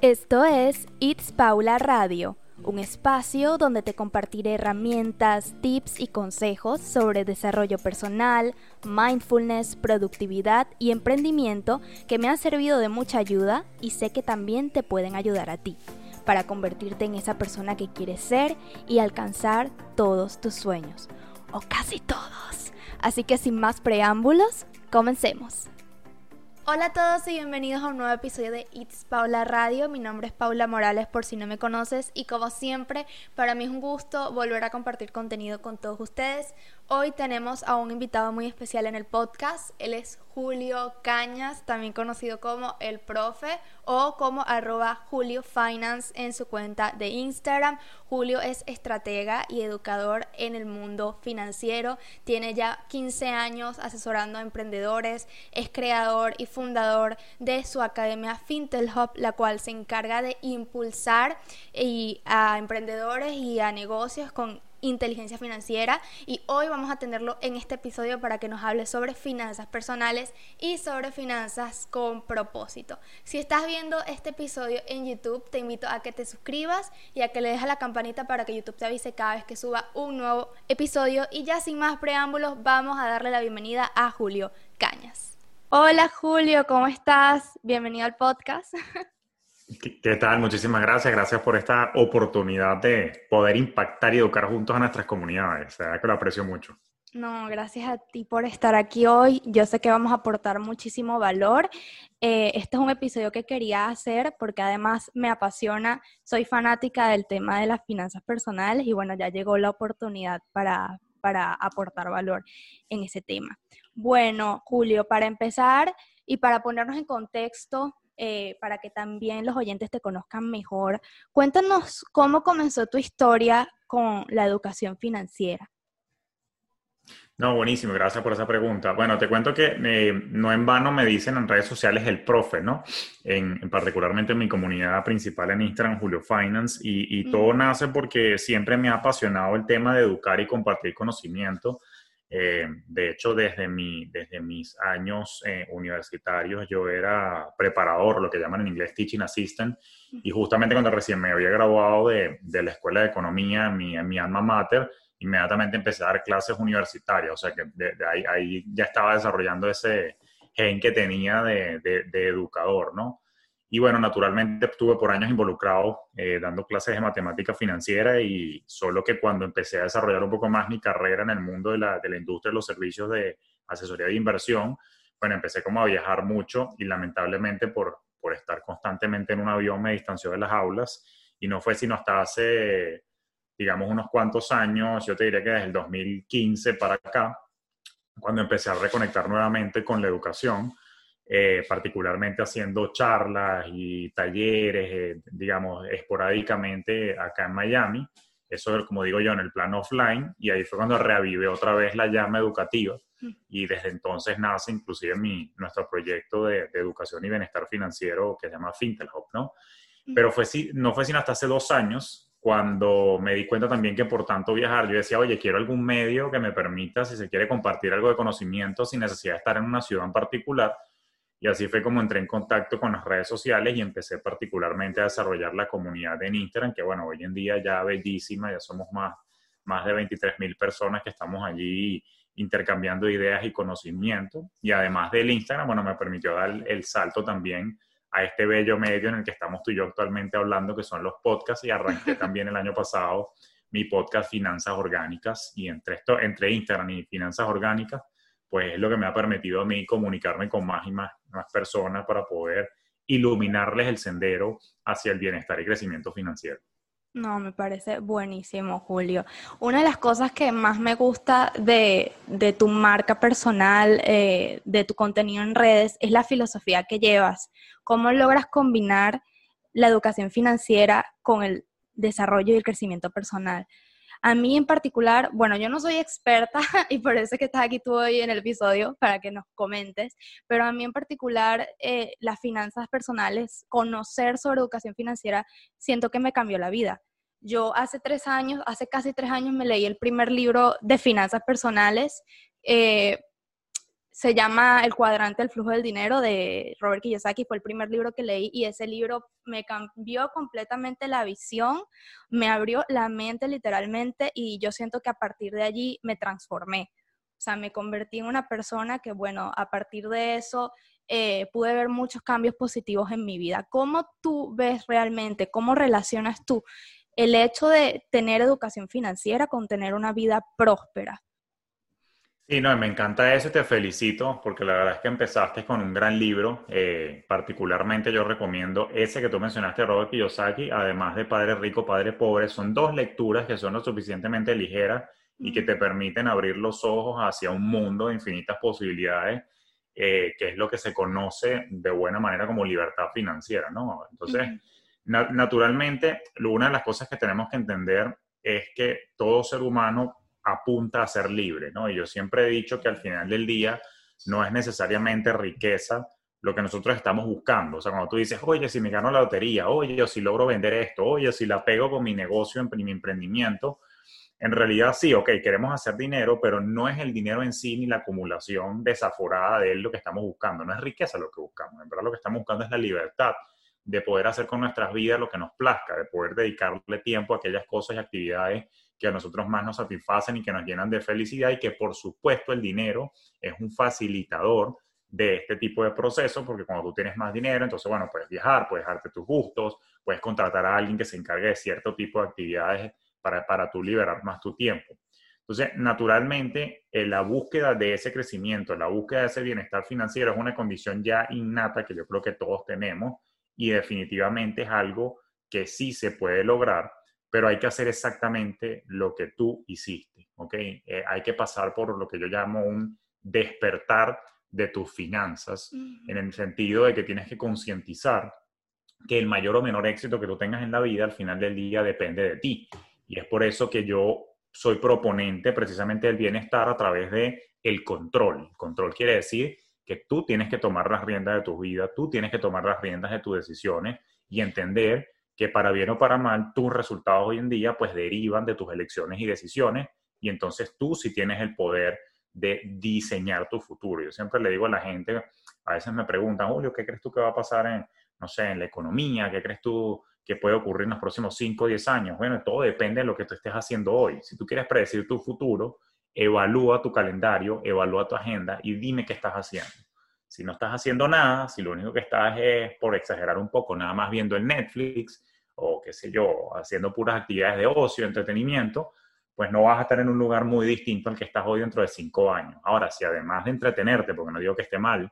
Esto es It's Paula Radio, un espacio donde te compartiré herramientas, tips y consejos sobre desarrollo personal, mindfulness, productividad y emprendimiento que me han servido de mucha ayuda y sé que también te pueden ayudar a ti para convertirte en esa persona que quieres ser y alcanzar todos tus sueños, o casi todos. Así que sin más preámbulos, comencemos. Hola a todos y bienvenidos a un nuevo episodio de It's Paula Radio. Mi nombre es Paula Morales por si no me conoces y como siempre, para mí es un gusto volver a compartir contenido con todos ustedes. Hoy tenemos a un invitado muy especial en el podcast. Él es Julio Cañas, también conocido como El Profe o como arroba Julio Finance en su cuenta de Instagram. Julio es estratega y educador en el mundo financiero. Tiene ya 15 años asesorando a emprendedores. Es creador y fundador de su academia Fintel Hub, la cual se encarga de impulsar a emprendedores y a negocios con inteligencia financiera y hoy vamos a tenerlo en este episodio para que nos hable sobre finanzas personales y sobre finanzas con propósito. Si estás viendo este episodio en YouTube, te invito a que te suscribas y a que le dejes la campanita para que YouTube te avise cada vez que suba un nuevo episodio y ya sin más preámbulos vamos a darle la bienvenida a Julio Cañas. Hola Julio, ¿cómo estás? Bienvenido al podcast. ¿Qué tal? Muchísimas gracias. Gracias por esta oportunidad de poder impactar y educar juntos a nuestras comunidades. O sea, que lo aprecio mucho. No, gracias a ti por estar aquí hoy. Yo sé que vamos a aportar muchísimo valor. Eh, este es un episodio que quería hacer porque además me apasiona. Soy fanática del tema de las finanzas personales y bueno, ya llegó la oportunidad para, para aportar valor en ese tema. Bueno, Julio, para empezar y para ponernos en contexto, eh, para que también los oyentes te conozcan mejor. Cuéntanos cómo comenzó tu historia con la educación financiera. No, buenísimo, gracias por esa pregunta. Bueno, te cuento que eh, no en vano me dicen en redes sociales el profe, ¿no? En, particularmente en mi comunidad principal en Instagram, Julio Finance, y, y todo nace porque siempre me ha apasionado el tema de educar y compartir conocimiento. Eh, de hecho, desde, mi, desde mis años eh, universitarios yo era preparador, lo que llaman en inglés teaching assistant, y justamente cuando recién me había graduado de, de la Escuela de Economía mi, mi, alma mater, inmediatamente empecé a dar clases universitarias, o sea que de, ahí, ahí, ya estaba desarrollando ese gen que tenía de, de educador, ¿no? Y bueno, naturalmente estuve por años involucrado eh, dando clases de matemática financiera y solo que cuando empecé a desarrollar un poco más mi carrera en el mundo de la, de la industria de los servicios de asesoría de inversión, bueno, empecé como a viajar mucho y lamentablemente por, por estar constantemente en un avión me distanció de las aulas. Y no fue sino hasta hace, digamos, unos cuantos años, yo te diría que desde el 2015 para acá, cuando empecé a reconectar nuevamente con la educación eh, particularmente haciendo charlas y talleres, eh, digamos, esporádicamente acá en Miami. Eso, como digo yo, en el plano offline. Y ahí fue cuando reavivé otra vez la llama educativa. Mm. Y desde entonces nace inclusive mi, nuestro proyecto de, educación y bienestar financiero que se llama Fintelhop, ¿no? Mm. Pero fue, no fue sino hasta hace dos años cuando me di cuenta también que por tanto viajar, yo decía, oye, quiero algún medio que me permita, si se quiere compartir algo de conocimiento sin necesidad de estar en una ciudad en particular, y así fue como entré en contacto con las redes sociales y empecé particularmente a desarrollar la comunidad en Instagram, que bueno, hoy en día ya bellísima, ya somos más, más de 23 mil personas que estamos allí intercambiando ideas y conocimiento. Y además del Instagram, bueno, me permitió dar el salto también a este bello medio en el que estamos tú y yo actualmente hablando, que son los podcasts, y arranqué también el año pasado mi podcast Finanzas Orgánicas, y entre, esto, entre Instagram y Finanzas Orgánicas, pues es lo que me ha permitido a mí comunicarme con más y más, personas para poder iluminarles el sendero hacia el bienestar y crecimiento financiero. No, me parece buenísimo, Julio. Una de las cosas que más me gusta de, de tu marca personal, eh, de tu contenido en redes, es la filosofía que llevas. ¿Cómo logras combinar la educación financiera con el desarrollo y el crecimiento personal? A mí en particular, bueno, yo no soy experta y por eso es que estás aquí tú hoy en el episodio para que nos comentes, pero a mí en particular eh, las finanzas personales, conocer sobre educación financiera, siento que me cambió la vida. Yo hace tres años, hace casi tres años me leí el primer libro de finanzas personales. Eh, se llama El cuadrante del flujo del dinero de Robert Kiyosaki, fue el primer libro que leí y ese libro me cambió completamente la visión, me abrió la mente literalmente y yo siento que a partir de allí me transformé. O sea, me convertí en una persona que, bueno, a partir de eso eh, pude ver muchos cambios positivos en mi vida. ¿Cómo tú ves realmente, cómo relacionas tú el hecho de tener educación financiera con tener una vida próspera? Sí, no, me encanta eso y te felicito porque la verdad es que empezaste con un gran libro. Eh, particularmente yo recomiendo ese que tú mencionaste, Robert Kiyosaki, además de Padre Rico, Padre Pobre. Son dos lecturas que son lo suficientemente ligeras y que te permiten abrir los ojos hacia un mundo de infinitas posibilidades, eh, que es lo que se conoce de buena manera como libertad financiera, ¿no? Entonces, naturalmente, una de las cosas que tenemos que entender es que todo ser humano apunta a ser libre, ¿no? Y yo siempre he dicho que al final del día no es necesariamente riqueza lo que nosotros estamos buscando. O sea, cuando tú dices, oye, si me gano la lotería, oye, si logro vender esto, oye, si la pego con mi negocio, mi emprendimiento, en realidad sí, ok, queremos hacer dinero, pero no es el dinero en sí ni la acumulación desaforada de él lo que estamos buscando, no es riqueza lo que buscamos, en verdad lo que estamos buscando es la libertad de poder hacer con nuestras vidas lo que nos plazca, de poder dedicarle tiempo a aquellas cosas y actividades que a nosotros más nos satisfacen y que nos llenan de felicidad y que por supuesto el dinero es un facilitador de este tipo de procesos, porque cuando tú tienes más dinero, entonces, bueno, puedes viajar, puedes darte tus gustos, puedes contratar a alguien que se encargue de cierto tipo de actividades para, para tú liberar más tu tiempo. Entonces, naturalmente, eh, la búsqueda de ese crecimiento, la búsqueda de ese bienestar financiero es una condición ya innata que yo creo que todos tenemos y definitivamente es algo que sí se puede lograr pero hay que hacer exactamente lo que tú hiciste, ¿ok? Eh, hay que pasar por lo que yo llamo un despertar de tus finanzas, en el sentido de que tienes que concientizar que el mayor o menor éxito que tú tengas en la vida al final del día depende de ti. Y es por eso que yo soy proponente precisamente del bienestar a través de el control. control quiere decir que tú tienes que tomar las riendas de tu vida, tú tienes que tomar las riendas de tus decisiones y entender que para bien o para mal, tus resultados hoy en día pues derivan de tus elecciones y decisiones y entonces tú sí tienes el poder de diseñar tu futuro. Yo siempre le digo a la gente, a veces me preguntan, Julio, ¿qué crees tú que va a pasar en, no sé, en la economía? ¿Qué crees tú que puede ocurrir en los próximos 5 o 10 años? Bueno, todo depende de lo que tú estés haciendo hoy. Si tú quieres predecir tu futuro, evalúa tu calendario, evalúa tu agenda y dime qué estás haciendo. Si no estás haciendo nada, si lo único que estás es, por exagerar un poco, nada más viendo el Netflix, o qué sé yo, haciendo puras actividades de ocio, entretenimiento, pues no vas a estar en un lugar muy distinto al que estás hoy dentro de cinco años. Ahora, si además de entretenerte, porque no digo que esté mal,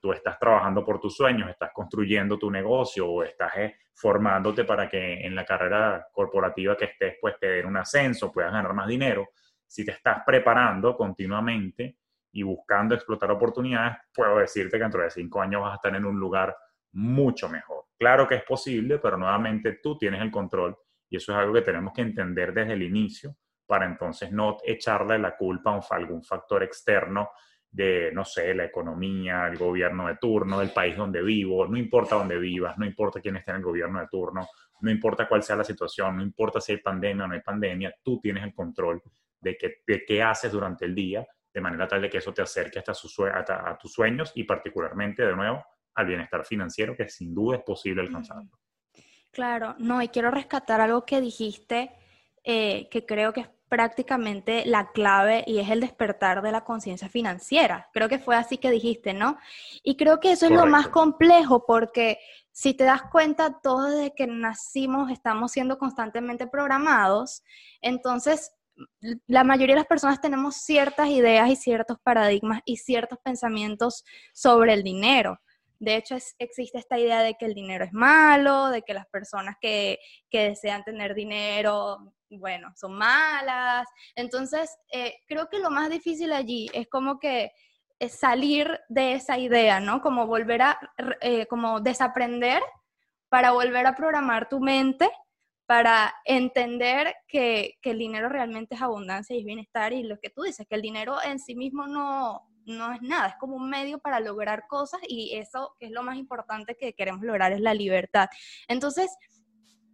tú estás trabajando por tus sueños, estás construyendo tu negocio o estás eh, formándote para que en la carrera corporativa que estés, pues te den un ascenso, puedas ganar más dinero. Si te estás preparando continuamente y buscando explotar oportunidades, puedo decirte que dentro de cinco años vas a estar en un lugar mucho mejor. Claro que es posible, pero nuevamente tú tienes el control y eso es algo que tenemos que entender desde el inicio para entonces no echarle la culpa a algún factor externo de, no sé, la economía, el gobierno de turno, del país donde vivo, no importa dónde vivas, no importa quién esté en el gobierno de turno, no importa cuál sea la situación, no importa si hay pandemia o no hay pandemia, tú tienes el control de, que, de qué haces durante el día, de manera tal de que eso te acerque hasta, su, hasta a tus sueños y particularmente, de nuevo, al bienestar financiero que sin duda es posible alcanzarlo. Claro, no, y quiero rescatar algo que dijiste eh, que creo que es prácticamente la clave y es el despertar de la conciencia financiera. Creo que fue así que dijiste, ¿no? Y creo que eso es lo más complejo porque si te das cuenta, todos desde que nacimos estamos siendo constantemente programados, entonces la mayoría de las personas tenemos ciertas ideas y ciertos paradigmas y ciertos pensamientos sobre el dinero. De hecho, existe esta idea de que el dinero es malo, de que las personas que, desean tener dinero, bueno, son malas. Entonces, eh, creo que lo más difícil allí es como que salir de esa idea, ¿no? Como volver a, eh, como desaprender para volver a programar tu mente para entender que, que, el dinero realmente es abundancia y es bienestar y lo que tú dices, que el dinero en sí mismo no, no es nada, es como un medio para lograr cosas y eso que es lo más importante que queremos lograr es la libertad. Entonces,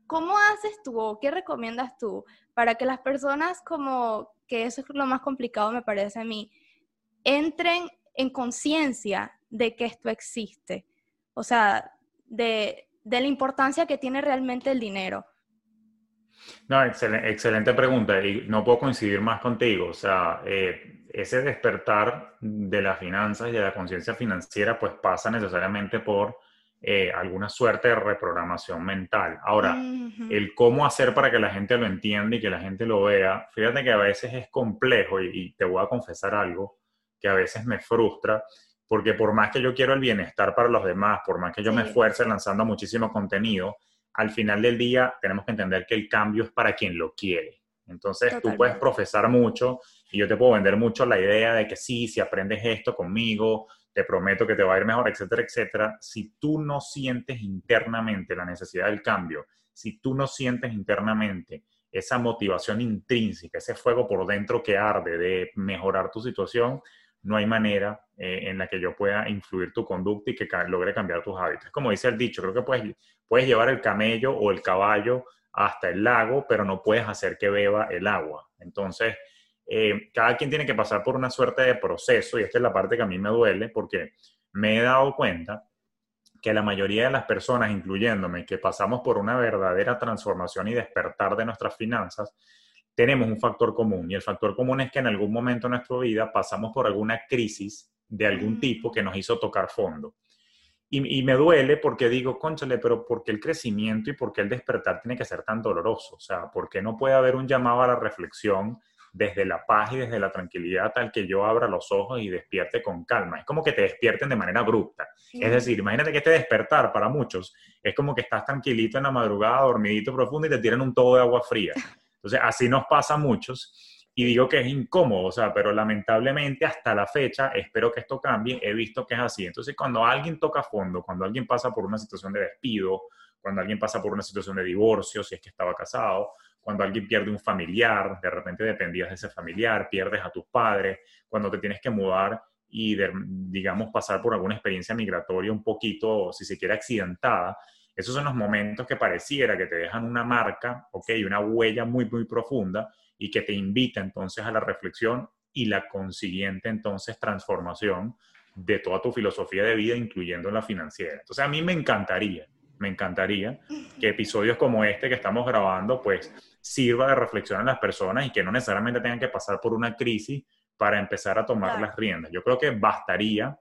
¿cómo haces tú o qué recomiendas tú para que las personas como, que eso es lo más complicado me parece a mí, entren en conciencia de que esto existe. O sea, de, la importancia que tiene realmente el dinero. No, excelente, pregunta y no puedo coincidir más contigo. O sea, eh, ese despertar de las finanzas y de la conciencia financiera pues pasa necesariamente por eh, alguna suerte de reprogramación mental. Ahora, el cómo hacer para que la gente lo entienda y que la gente lo vea, fíjate que a veces es complejo y, te voy a confesar algo que a veces me frustra, porque por más que yo quiero el bienestar para los demás, por más que yo me esfuerce lanzando muchísimo contenido, al final del día tenemos que entender que el cambio es para quien lo quiere. Entonces tú puedes profesar mucho y yo te puedo vender mucho la idea de que sí, si aprendes esto conmigo, te prometo que te va a ir mejor, etcétera, etcétera. Si tú no sientes internamente la necesidad del cambio, si tú no sientes internamente esa motivación intrínseca, ese fuego por dentro que arde de mejorar tu situación, no hay manera eh, en la que yo pueda influir tu conducta y que logre cambiar tus hábitos. Como dice el dicho, creo que puedes, puedes llevar el camello o el caballo hasta el lago, pero no puedes hacer que beba el agua. Entonces, eh, cada quien tiene que pasar por una suerte de proceso y esta es la parte que a mí me duele porque me he dado cuenta que la mayoría de las personas, incluyéndome, que pasamos por una verdadera transformación y despertar de nuestras finanzas, tenemos un factor común y el factor común es que en algún momento de nuestra vida pasamos por alguna crisis de algún tipo que nos hizo tocar fondo. Y, y, me duele porque digo, conchale, pero ¿por qué el crecimiento y por qué el despertar tiene que ser tan doloroso? O sea, ¿por qué no puede haber un llamado a la reflexión desde la paz y desde la tranquilidad tal que yo abra los ojos y despierte con calma. Es como que te despierten de manera abrupta. Es decir, imagínate que este despertar para muchos es como que estás tranquilito en la madrugada, dormidito profundo y te tiran un todo de agua fría. Entonces, así nos pasa a muchos y digo que es incómodo, o sea, pero lamentablemente hasta la fecha, espero que esto cambie, he visto que es así. Entonces, cuando alguien toca fondo, cuando alguien pasa por una situación de despido, cuando alguien pasa por una situación de divorcio, si es que estaba casado, cuando alguien pierde un familiar, de repente dependías de ese familiar, pierdes a tus padres, cuando te tienes que mudar y, digamos, pasar por alguna experiencia migratoria un poquito, si se quiere, accidentada, esos son los momentos que pareciera que te dejan una marca, ¿ok? Una huella muy, muy profunda y que te invita entonces a la reflexión y la consiguiente entonces transformación de toda tu filosofía de vida, incluyendo la financiera. Entonces a mí me encantaría, me encantaría que episodios como este que estamos grabando, pues sirva de reflexión a las personas y que no necesariamente tengan que pasar por una crisis para empezar a tomar las riendas. Yo creo que bastaría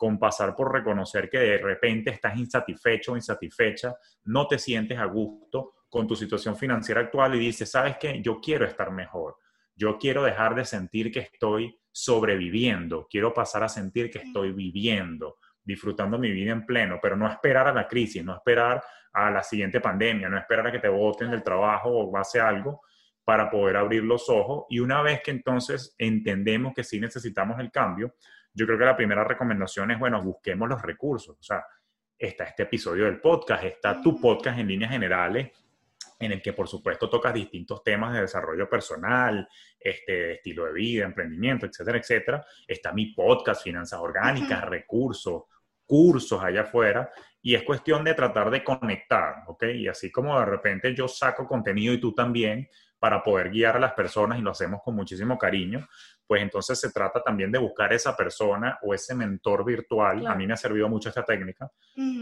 con pasar por reconocer que de repente estás insatisfecho o insatisfecha, no te sientes a gusto con tu situación financiera actual y dices, ¿sabes qué? Yo quiero estar mejor. Yo quiero dejar de sentir que estoy sobreviviendo. Quiero pasar a sentir que estoy viviendo, disfrutando mi vida en pleno, pero no esperar a la crisis, no esperar a la siguiente pandemia, no esperar a que te voten del trabajo o pase algo para poder abrir los ojos. Y una vez que entonces entendemos que sí necesitamos el cambio, yo creo que la primera recomendación es, bueno, busquemos los recursos. O sea, está este episodio del podcast, está tu podcast en líneas generales, en el que por supuesto tocas distintos temas de desarrollo personal, este, estilo de vida, emprendimiento, etcétera, etcétera. Está mi podcast, finanzas orgánicas, recursos, cursos allá afuera, y es cuestión de tratar de conectar, ¿ok? Y así como de repente yo saco contenido y tú también para poder guiar a las personas y lo hacemos con muchísimo cariño, pues entonces se trata también de buscar esa persona o ese mentor virtual, a mí me ha servido mucho esta técnica,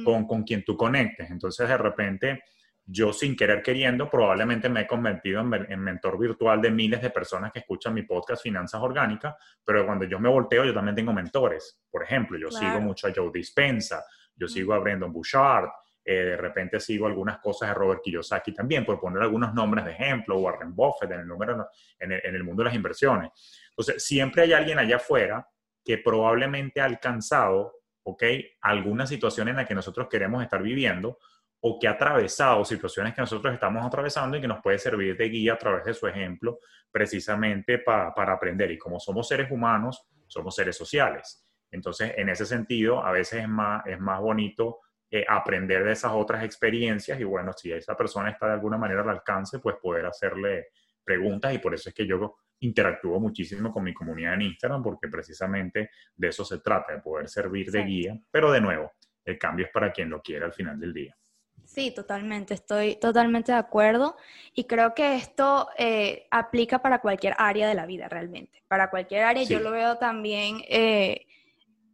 con, con quien tú conectes. Entonces de repente yo sin querer queriendo probablemente me he convertido en, mentor virtual de miles de personas que escuchan mi podcast Finanzas Orgánicas, pero cuando yo me volteo yo también tengo mentores. Por ejemplo, yo sigo mucho a Joe Dispensa, yo sigo a Brendan Bouchard, eh, de repente sigo algunas cosas de Robert Kiyosaki también, por poner algunos nombres de ejemplo, Warren Buffett en el, mundo de las inversiones. Entonces, siempre hay alguien allá afuera que probablemente ha alcanzado, ¿ok? Alguna situación en la que nosotros queremos estar viviendo o que ha atravesado situaciones que nosotros estamos atravesando y que nos puede servir de guía a través de su ejemplo, precisamente para aprender. Y como somos seres humanos, somos seres sociales. Entonces, en ese sentido, a veces es más, es más bonito eh, aprender de esas otras experiencias y bueno, si esa persona está de alguna manera al alcance, pues poder hacerle preguntas y por eso es que yo interactúo muchísimo con mi comunidad en Instagram porque precisamente de eso se trata, de poder servir de guía, pero de nuevo, el cambio es para quien lo quiera al final del día. Sí, totalmente, estoy totalmente de acuerdo y creo que esto eh, aplica para cualquier área de la vida realmente. Para cualquier área yo lo veo también, eh,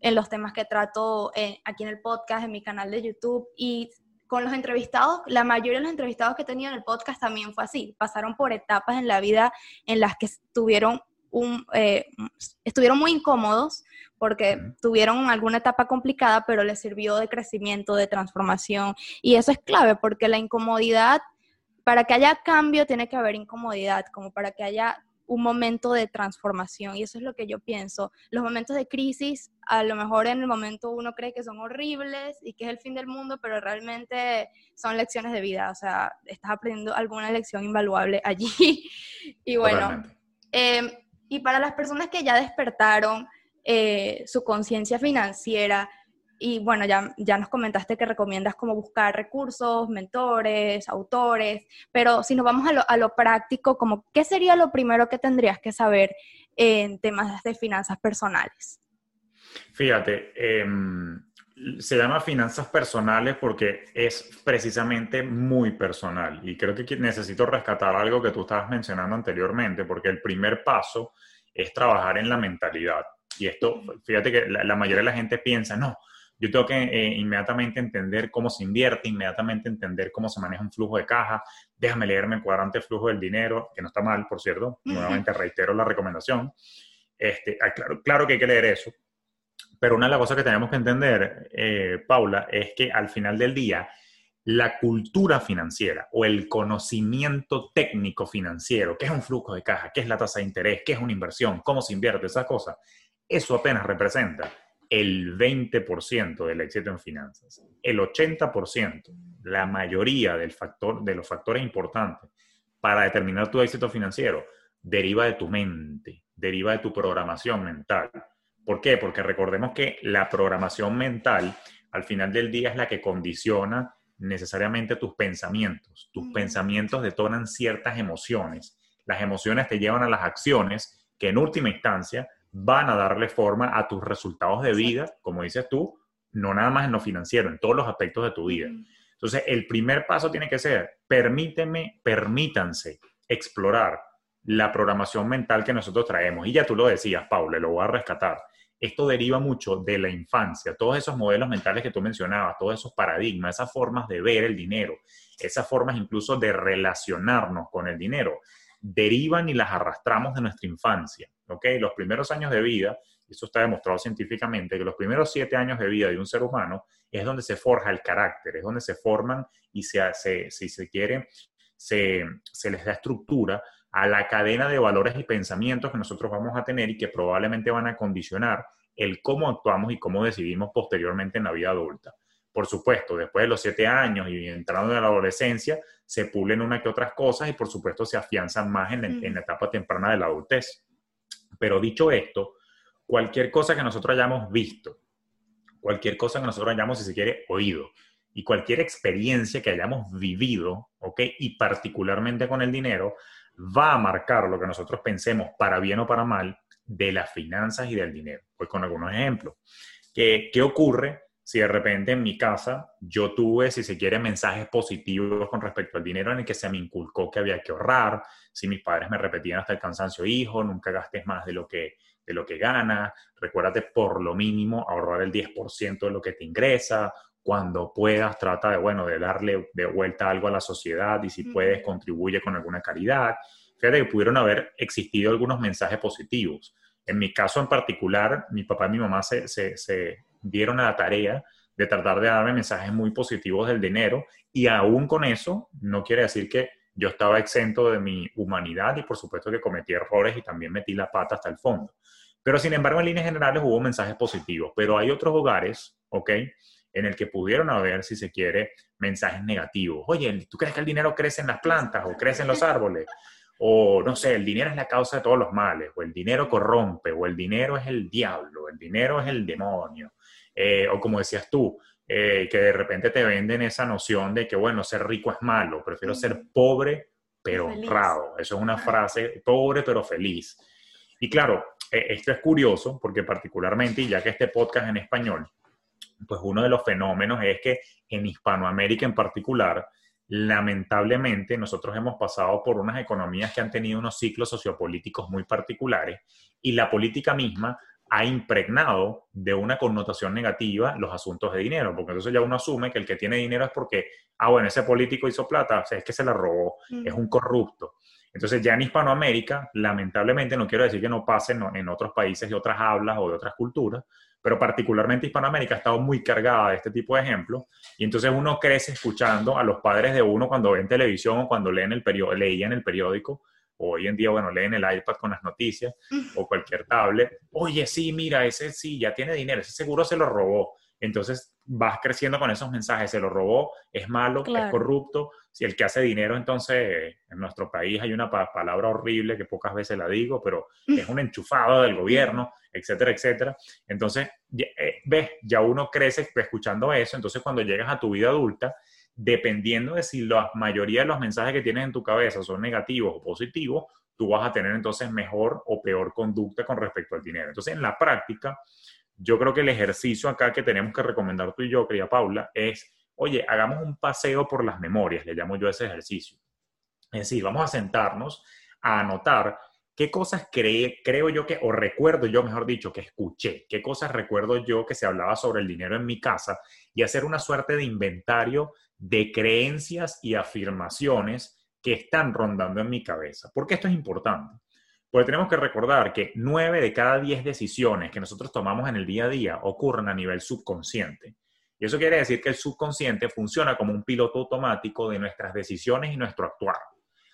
en los temas que trato eh, aquí en el podcast, en mi canal de YouTube. Y con los entrevistados, la mayoría de los entrevistados que he tenido en el podcast también fue así, pasaron por etapas en la vida en las que estuvieron, un, eh, estuvieron muy incómodos porque tuvieron alguna etapa complicada, pero les sirvió de crecimiento, de transformación. Y eso es clave porque la incomodidad, para que haya cambio, tiene que haber incomodidad, como para que haya un momento de transformación y eso es lo que yo pienso. Los momentos de crisis, a lo mejor en el momento uno cree que son horribles y que es el fin del mundo, pero realmente son lecciones de vida, o sea, estás aprendiendo alguna lección invaluable allí. y bueno, em, y para las personas que ya despertaron eh, su conciencia financiera, y bueno, ya, ya nos comentaste que recomiendas como buscar recursos, mentores, autores, pero si nos vamos a lo, a lo práctico, como, ¿qué sería lo primero que tendrías que saber en temas de finanzas personales? Fíjate, em, se llama finanzas personales porque es precisamente muy personal y creo que necesito rescatar algo que tú estabas mencionando anteriormente porque el primer paso es trabajar en la mentalidad. Y esto, fíjate que la mayoría de la gente piensa, no, yo tengo que eh, inmediatamente entender cómo se invierte, inmediatamente entender cómo se maneja un flujo de caja, déjame leerme el cuadrante flujo del dinero, que no está mal, por cierto, nuevamente reitero la recomendación. Este, claro, claro que hay que leer eso, pero una de las cosas que tenemos que entender, eh, Paula, es que al final del día, la cultura financiera o el conocimiento técnico financiero, qué es un flujo de caja, qué es la tasa de interés, qué es una inversión, cómo se invierte, esas cosas, eso apenas representa el 20% del éxito en finanzas. El 80%, la mayoría del factor, de los factores importantes para determinar tu éxito financiero, deriva de tu mente, deriva de tu programación mental. ¿Por qué? Porque recordemos que la programación mental al final del día es la que condiciona necesariamente tus pensamientos. Tus pensamientos detonan ciertas emociones. Las emociones te llevan a las acciones que en última instancia van a darle forma a tus resultados de vida, como dices tú, no nada más en lo financiero, en todos los aspectos de tu vida. Entonces, el primer paso tiene que ser, permíteme, permítanse explorar la programación mental que nosotros traemos. Y ya tú lo decías, Paula, lo voy a rescatar. Esto deriva mucho de la infancia, todos esos modelos mentales que tú mencionabas, todos esos paradigmas, esas formas de ver el dinero, esas formas incluso de relacionarnos con el dinero derivan y las arrastramos de nuestra infancia. ¿Ok? Los primeros años de vida, eso está demostrado científicamente, que los primeros siete años de vida de un ser humano es donde se forja el carácter, es donde se forman y se, si se quiere, se, se les da estructura a la cadena de valores y pensamientos que nosotros vamos a tener y que probablemente van a condicionar el cómo actuamos y cómo decidimos posteriormente en la vida adulta. Por supuesto, después de los siete años y entrando en la adolescencia, se pulen una que otras cosas y por supuesto se afianzan más en, la etapa temprana de la adultez. Pero dicho esto, cualquier cosa que nosotros hayamos visto, cualquier cosa que nosotros hayamos, si se quiere, oído, y cualquier experiencia que hayamos vivido, ¿ok? Y particularmente con el dinero, va a marcar lo que nosotros pensemos, para bien o para mal, de las finanzas y del dinero. Pues con algunos ejemplos. ¿Qué, qué ocurre si de repente en mi casa yo tuve, si se quiere, mensajes positivos con respecto al dinero en el que se me inculcó que había que ahorrar, si mis padres me repetían hasta el cansancio, hijo, nunca gastes más de lo que, de lo que ganas, recuérdate por lo mínimo ahorrar el 10% de lo que te ingresa, cuando puedas trata de, bueno, de darle de vuelta algo a la sociedad y si puedes contribuye con alguna caridad. Fíjate que pudieron haber existido algunos mensajes positivos. En mi caso en particular, mi papá y mi mamá se, se, se dieron a la tarea de tratar de darme mensajes muy positivos del dinero y aún con eso no quiere decir que yo estaba exento de mi humanidad y por supuesto que cometí errores y también metí la pata hasta el fondo. Pero sin embargo, en líneas generales hubo mensajes positivos, pero hay otros hogares, ¿ok? En el que pudieron haber, si se quiere, mensajes negativos. Oye, ¿tú crees que el dinero crece en las plantas o crece en los árboles? O no sé, el dinero es la causa de todos los males, o el dinero corrompe, o el dinero es el diablo, el dinero es el demonio eh, o como decías tú, eh, que de repente te venden esa noción de que, bueno, ser rico es malo, prefiero ser pobre pero honrado. Eso es una frase, pobre pero feliz. Y claro, e, esto es curioso porque particularmente, y ya que este podcast en español, pues uno de los fenómenos es que en Hispanoamérica en particular, lamentablemente nosotros hemos pasado por unas economías que han tenido unos ciclos sociopolíticos muy particulares y la política misma ha impregnado de una connotación negativa los asuntos de dinero, porque entonces ya uno asume que el que tiene dinero es porque, ah, bueno, ese político hizo plata, o sea, es que se la robó, es un corrupto. Entonces ya en Hispanoamérica, lamentablemente, no quiero decir que no pase en otros países de otras hablas o de otras culturas, pero particularmente Hispanoamérica ha estado muy cargada de este tipo de ejemplos, y entonces uno crece escuchando a los padres de uno cuando ven televisión o cuando leen el periódico, leían el periódico, hoy en día, bueno, leen el iPad con las noticias o cualquier tablet, oye, sí, mira, ese sí, ya tiene dinero, ese seguro se lo robó. Entonces vas creciendo con esos mensajes, se lo robó, es malo, es corrupto. Si el que hace dinero, entonces en nuestro país hay una palabra horrible que pocas veces la digo, pero es un enchufado del gobierno, etcétera, etcétera. Entonces, eh, ves, ya uno crece escuchando eso, entonces cuando llegas a tu vida adulta, dependiendo de si la mayoría de los mensajes que tienes en tu cabeza son negativos o positivos, tú vas a tener entonces mejor o peor conducta con respecto al dinero. Entonces, en la práctica, yo creo que el ejercicio acá que tenemos que recomendar tú y yo, querida Paula, es, oye, hagamos un paseo por las memorias, le llamo yo ese ejercicio. Es decir, vamos a sentarnos a anotar qué cosas creo yo que, o recuerdo yo, mejor dicho, que escuché, qué cosas recuerdo yo que se hablaba sobre el dinero en mi casa y hacer una suerte de inventario de creencias y afirmaciones que están rondando en mi cabeza. ¿Por qué esto es importante? Porque tenemos que recordar que nueve de cada diez decisiones que nosotros tomamos en el día a día ocurren a nivel subconsciente. Y eso quiere decir que el subconsciente funciona como un piloto automático de nuestras decisiones y nuestro actuar.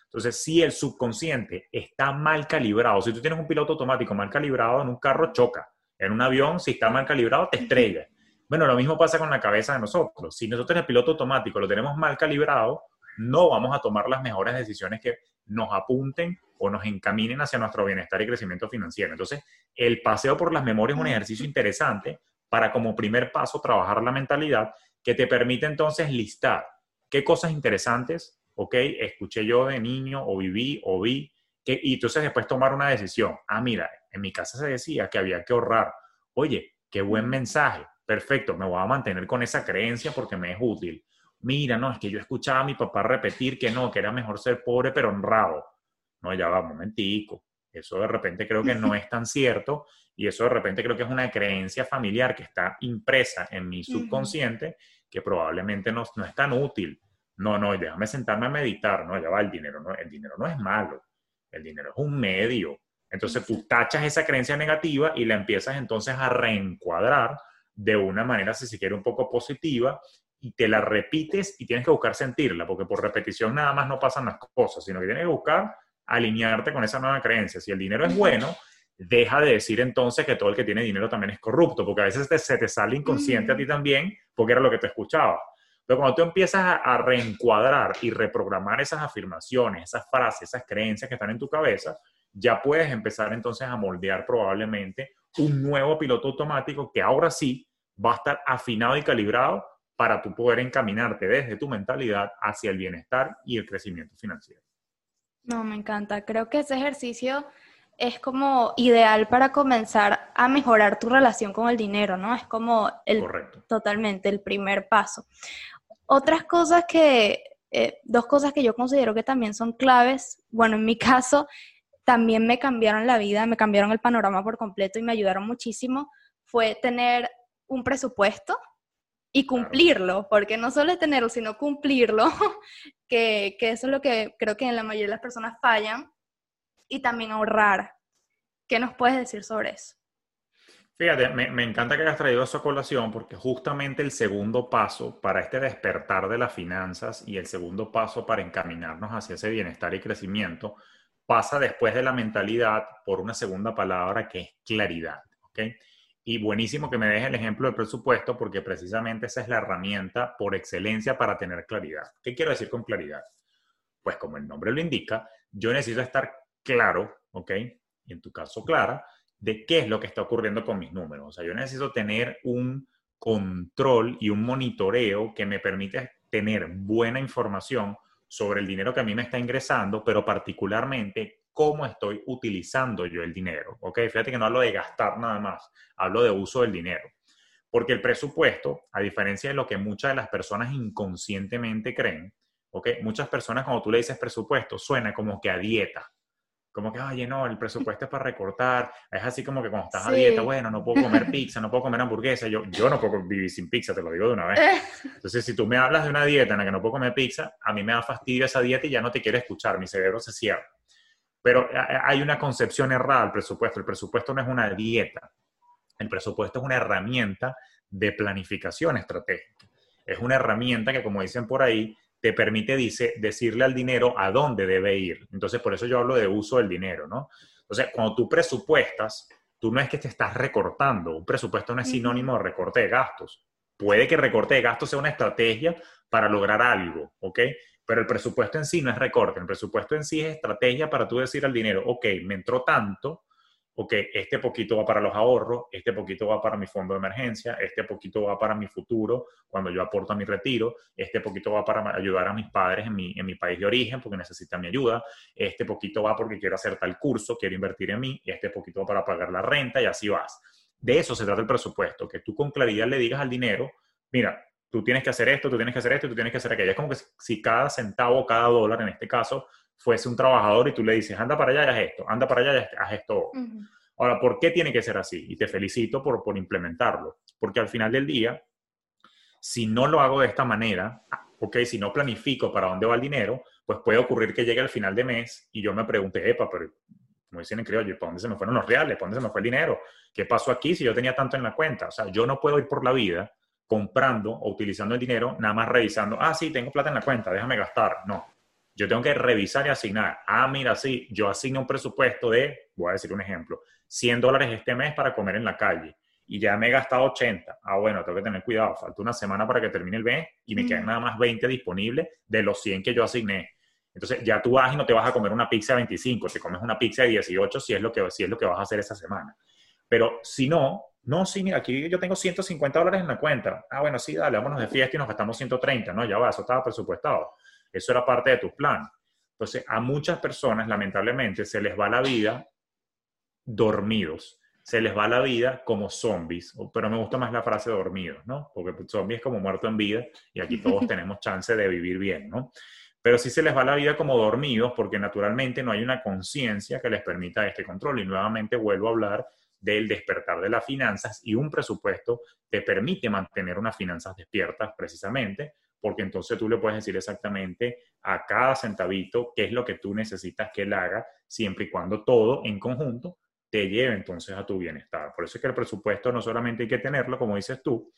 Entonces, si el subconsciente está mal calibrado, si tú tienes un piloto automático mal calibrado en un carro, choca. En un avión, si está mal calibrado, te estrella. Bueno, lo mismo pasa con la cabeza de nosotros. Si nosotros el piloto automático lo tenemos mal calibrado, no vamos a tomar las mejores decisiones que nos apunten o nos encaminen hacia nuestro bienestar y crecimiento financiero. Entonces, el paseo por las memorias es un ejercicio interesante para como primer paso trabajar la mentalidad que te permite entonces listar qué cosas interesantes, ok, escuché yo de niño o viví o vi, que, y entonces después tomar una decisión. Ah, mira, en mi casa se decía que había que ahorrar. Oye, qué buen mensaje perfecto, me voy a mantener con esa creencia porque me es útil. Mira, no, es que yo escuchaba a mi papá repetir que no, que era mejor ser pobre pero honrado. No, ya va, un momentico. Eso de repente creo que no es tan cierto y eso de repente creo que es una creencia familiar que está impresa en mi subconsciente que probablemente no, no es tan útil. No, no, déjame sentarme a meditar. No, ya va, el dinero no, el dinero no es malo. El dinero es un medio. Entonces tú tachas esa creencia negativa y la empiezas entonces a reencuadrar de una manera, si se quiere, un poco positiva y te la repites y tienes que buscar sentirla, porque por repetición nada más no pasan las cosas, sino que tienes que buscar alinearte con esa nueva creencia. Si el dinero es bueno, deja de decir entonces que todo el que tiene dinero también es corrupto, porque a veces se te sale inconsciente a ti también, porque era lo que te escuchaba. Pero cuando tú empiezas a, a, reencuadrar y reprogramar esas afirmaciones, esas frases, esas creencias que están en tu cabeza, ya puedes empezar entonces a moldear probablemente un nuevo piloto automático que ahora sí va a estar afinado y calibrado para tú poder encaminarte desde tu mentalidad hacia el bienestar y el crecimiento financiero. No, me encanta. Creo que ese ejercicio es como ideal para comenzar a mejorar tu relación con el dinero, ¿no? Es como el totalmente el primer paso. Otras cosas que, eh, dos cosas que yo considero que también son claves, bueno, en mi caso, también me cambiaron la vida, me cambiaron el panorama por completo y me ayudaron muchísimo, fue tener un presupuesto y cumplirlo, porque no solo es tenerlo, sino cumplirlo, que, eso es lo que creo que en la mayoría de las personas fallan, y también ahorrar. ¿Qué nos puedes decir sobre eso? Fíjate, me, me, encanta que hayas traído esa colación porque justamente el segundo paso para este despertar de las finanzas y el segundo paso para encaminarnos hacia ese bienestar y crecimiento pasa después de la mentalidad por una segunda palabra que es claridad. ¿ok? Y buenísimo que me deje el ejemplo del presupuesto porque precisamente esa es la herramienta por excelencia para tener claridad. ¿Qué quiero decir con claridad? Pues como el nombre lo indica, yo necesito estar claro, ¿ok? Y en tu caso clara, de qué es lo que está ocurriendo con mis números. O sea, yo necesito tener un control y un monitoreo que me permite tener buena información sobre el dinero que a mí me está ingresando, pero particularmente cómo estoy utilizando yo el dinero. ¿Ok? Fíjate que no hablo de gastar nada más, hablo de uso del dinero. Porque el presupuesto, a diferencia de lo que muchas de las personas inconscientemente creen, ¿ok? Muchas personas cuando tú le dices presupuesto suena como que a dieta. como que, oye, no, el presupuesto es para recortar. Es así como que cuando estás a dieta, bueno, no puedo comer pizza, no puedo comer hamburguesa. Yo, yo no puedo vivir sin pizza, te lo digo de una vez. Entonces, si tú me hablas de una dieta en la que no puedo comer pizza, a mí me da fastidio esa dieta y ya no te quiero escuchar, mi cerebro se cierra. Pero hay una concepción errada del presupuesto. El presupuesto no es una dieta. El presupuesto es una herramienta de planificación estratégica. Es una herramienta que, como dicen por ahí, te permite dice, decirle al dinero a dónde debe ir. Entonces, por eso yo hablo de uso del dinero, ¿no? Entonces, cuando tú presupuestas, tú no es que te estás recortando. Un presupuesto no es sinónimo de recorte de gastos. Puede que recorte de gastos sea una estrategia para lograr algo, ¿ok? Pero el presupuesto en sí no es recorte. El presupuesto en sí es estrategia para tú decir al dinero, ok, me entró tanto, ok, este poquito va para los ahorros, este poquito va para mi fondo de emergencia, este poquito va para mi futuro, cuando yo aporto a mi retiro, este poquito va para ayudar a mis padres en mi, en mi país de origen porque necesitan mi ayuda, este poquito va porque quiero hacer tal curso, quiero invertir en mí, este poquito va para pagar la renta y así vas. De eso se trata el presupuesto, que tú con claridad le digas al dinero, mira, tú tienes que hacer esto, tú tienes que hacer esto, tú tienes que hacer aquello. Es como que si cada centavo, cada dólar en este caso, fuese un trabajador y tú le dices, anda para allá y haz esto, anda para allá y haz esto. Ahora, ¿por qué tiene que ser así? Y te felicito por, por implementarlo, porque al final del día, si no lo hago de esta manera, ok, si no planifico para dónde va el dinero, pues puede ocurrir que llegue al final de mes y yo me pregunte, epa, pero como dicen en criollo, ¿para dónde se me fueron los reales? ¿Para dónde se me fue el dinero? ¿Qué pasó aquí si yo tenía tanto en la cuenta? O sea, yo no puedo ir por la vida comprando o utilizando el dinero nada más revisando, ah, sí, tengo plata en la cuenta, déjame gastar. No, yo tengo que revisar y asignar. Ah, mira, sí, yo asigno un presupuesto de, voy a decir un ejemplo, 100 dólares este mes para comer en la calle y ya me he gastado 80. Ah, bueno, tengo que tener cuidado, falta una semana para que termine el mes y me quedan nada más 20 disponibles de los 100 que yo asigné. Entonces ya tú vas y no te vas a comer una pizza de 25, te comes una pizza de 18 si es lo que, si es lo que vas a hacer esa semana. Pero si no, no, sí, mira, aquí yo tengo 150 dólares en la cuenta. Ah, bueno, sí, dale, vámonos de fiesta y nos gastamos 130. No, ya va, eso estaba presupuestado. Eso era parte de tu plan. Entonces, a muchas personas, lamentablemente, se les va la vida dormidos. Se les va la vida como zombies. Pero me gusta más la frase dormidos, ¿no? Porque zombie es como muerto en vida y aquí todos tenemos chance de vivir bien, ¿no? Pero sí se les va la vida como dormidos porque naturalmente no hay una conciencia que les permita este control. Y nuevamente vuelvo a hablar del despertar de las finanzas y un presupuesto te permite mantener unas finanzas despiertas precisamente porque entonces tú le puedes decir exactamente a cada centavito qué es lo que tú necesitas que él haga, siempre y cuando todo en conjunto te lleve entonces a tu bienestar. Por eso es que el presupuesto no solamente hay que tenerlo, como dices tú,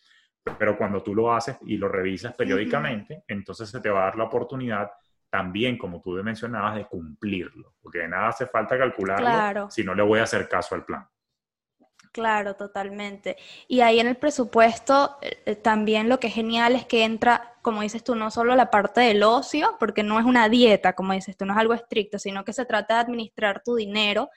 pero cuando tú lo haces y lo revisas periódicamente, entonces se te va a dar la oportunidad también, como tú mencionabas, de cumplirlo, porque de nada hace falta calcularlo si no le voy a hacer caso al plan. Claro, totalmente. Y ahí en el presupuesto eh, eh, también lo que es genial es que entra, como dices tú, no solo la parte del ocio, porque no es una dieta, como dices tú, no es algo estricto, sino que se trata de administrar tu dinero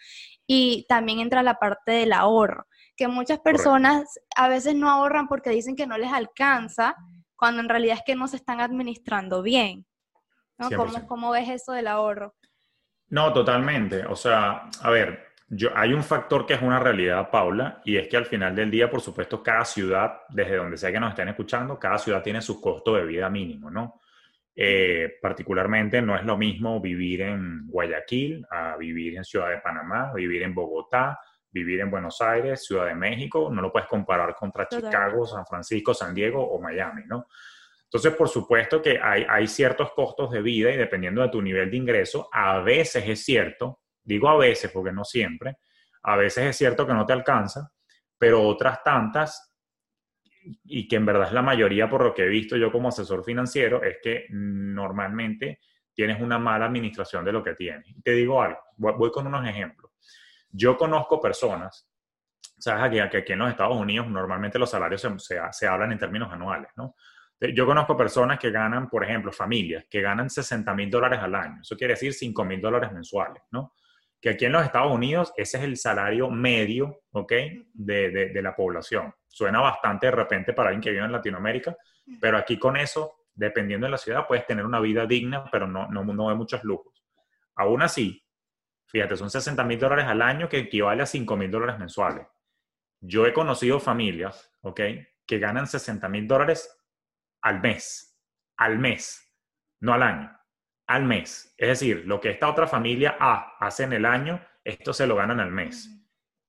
y también entra la parte del ahorro, que muchas personas a veces no ahorran porque dicen que no les alcanza, cuando en realidad es que no se están administrando bien. ¿no? ¿Cómo, ¿Cómo ves eso del ahorro? No, totalmente. O sea, a ver, hay un factor que es una realidad, Paula, y es que al final del día, por supuesto, cada ciudad, desde donde sea que nos estén escuchando, cada ciudad tiene su costo de vida mínimo, ¿no? Eh, particularmente no es lo mismo vivir en Guayaquil a vivir en Ciudad de Panamá, vivir en Bogotá, vivir en Buenos Aires, Ciudad de México, no lo puedes comparar contra Chicago, San Francisco, San Diego o Miami, ¿no? Entonces, por supuesto que hay, hay ciertos costos de vida y dependiendo de tu nivel de ingreso, a veces es cierto Digo a veces porque no siempre. A veces es cierto que no te alcanza, pero otras tantas, y que en verdad es la mayoría por lo que he visto yo como asesor financiero, es que normalmente tienes una mala administración de lo que tienes. Te digo algo, voy, con unos ejemplos. Yo conozco personas, sabes aquí, aquí en los Estados Unidos normalmente los salarios se, se hablan en términos anuales, ¿no? Yo conozco personas que ganan, por ejemplo, familias que ganan 60 mil dólares al año. Eso quiere decir 5 mil dólares mensuales, ¿no? Que aquí en los Estados Unidos ese es el salario medio, ¿ok? De, de, la población. Suena bastante de repente para alguien que vive en Latinoamérica, pero aquí con eso, dependiendo de la ciudad, puedes tener una vida digna, pero no, no, no de muchos lujos. Aún así, fíjate, son 60 mil dólares al año que equivale a 5 mil dólares mensuales. Yo he conocido familias, ¿ok? Que ganan 60 mil dólares al mes, al mes, no al año. Al mes. Es decir, lo que esta otra familia A hace en el año, esto se lo ganan al mes.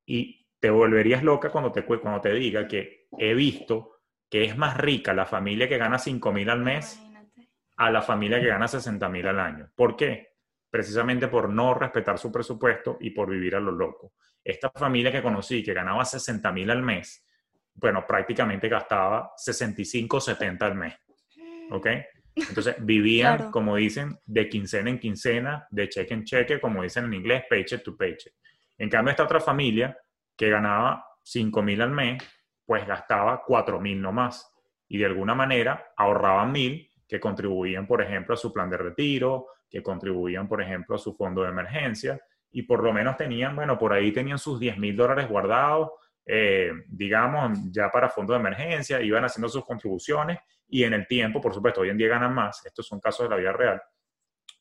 Y te volverías loca cuando te, cuando te diga que he visto que es más rica la familia que gana 5 mil al mes a la familia que gana 60 mil al año. ¿Por qué? Precisamente por no respetar su presupuesto y por vivir a lo loco. Esta familia que conocí, que ganaba 60 mil al mes, bueno, prácticamente gastaba 65, 70 al mes. ¿Ok? Entonces vivían, como dicen, de quincena en quincena, de cheque en cheque, como dicen en inglés, paycheck to paycheck. En cambio, esta otra familia que ganaba 5 mil al mes, pues gastaba 4 mil nomás. Y de alguna manera ahorraban mil que contribuían, por ejemplo, a su plan de retiro, que contribuían, por ejemplo, a su fondo de emergencia. Y por lo menos tenían, bueno, por ahí tenían sus 10 mil dólares guardados, eh, digamos, ya para fondo de emergencia, iban haciendo sus contribuciones y en el tiempo, por supuesto, hoy en día ganan más, estos son casos de la vida real,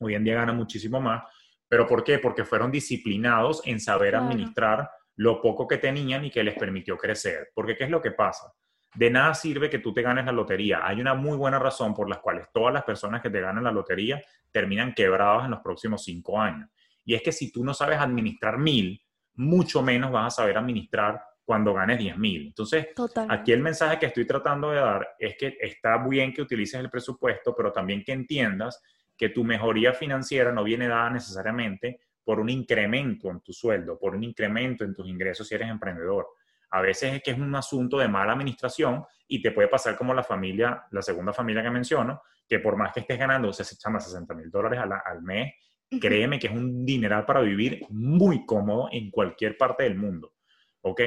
hoy en día ganan muchísimo más, pero ¿por qué? Porque fueron disciplinados en saber administrar lo poco que tenían y que les permitió crecer. Porque ¿qué es lo que pasa? De nada sirve que tú te ganes la lotería. Hay una muy buena razón por la cual todas las personas que te ganan la lotería terminan quebradas en los próximos cinco años. Y es que si tú no sabes administrar mil, mucho menos vas a saber administrar cuando ganes 10 mil. Entonces, aquí el mensaje que estoy tratando de dar es que está bien que utilices el presupuesto, pero también que entiendas que tu mejoría financiera no viene dada necesariamente por un incremento en tu sueldo, por un incremento en tus ingresos si eres emprendedor. A veces es que es un asunto de mala administración y te puede pasar como la familia, la segunda familia que menciono, que por más que estés ganando, se llama 60 mil dólares al, mes, créeme que es un dineral para vivir muy cómodo en cualquier parte del mundo. ¿Ok?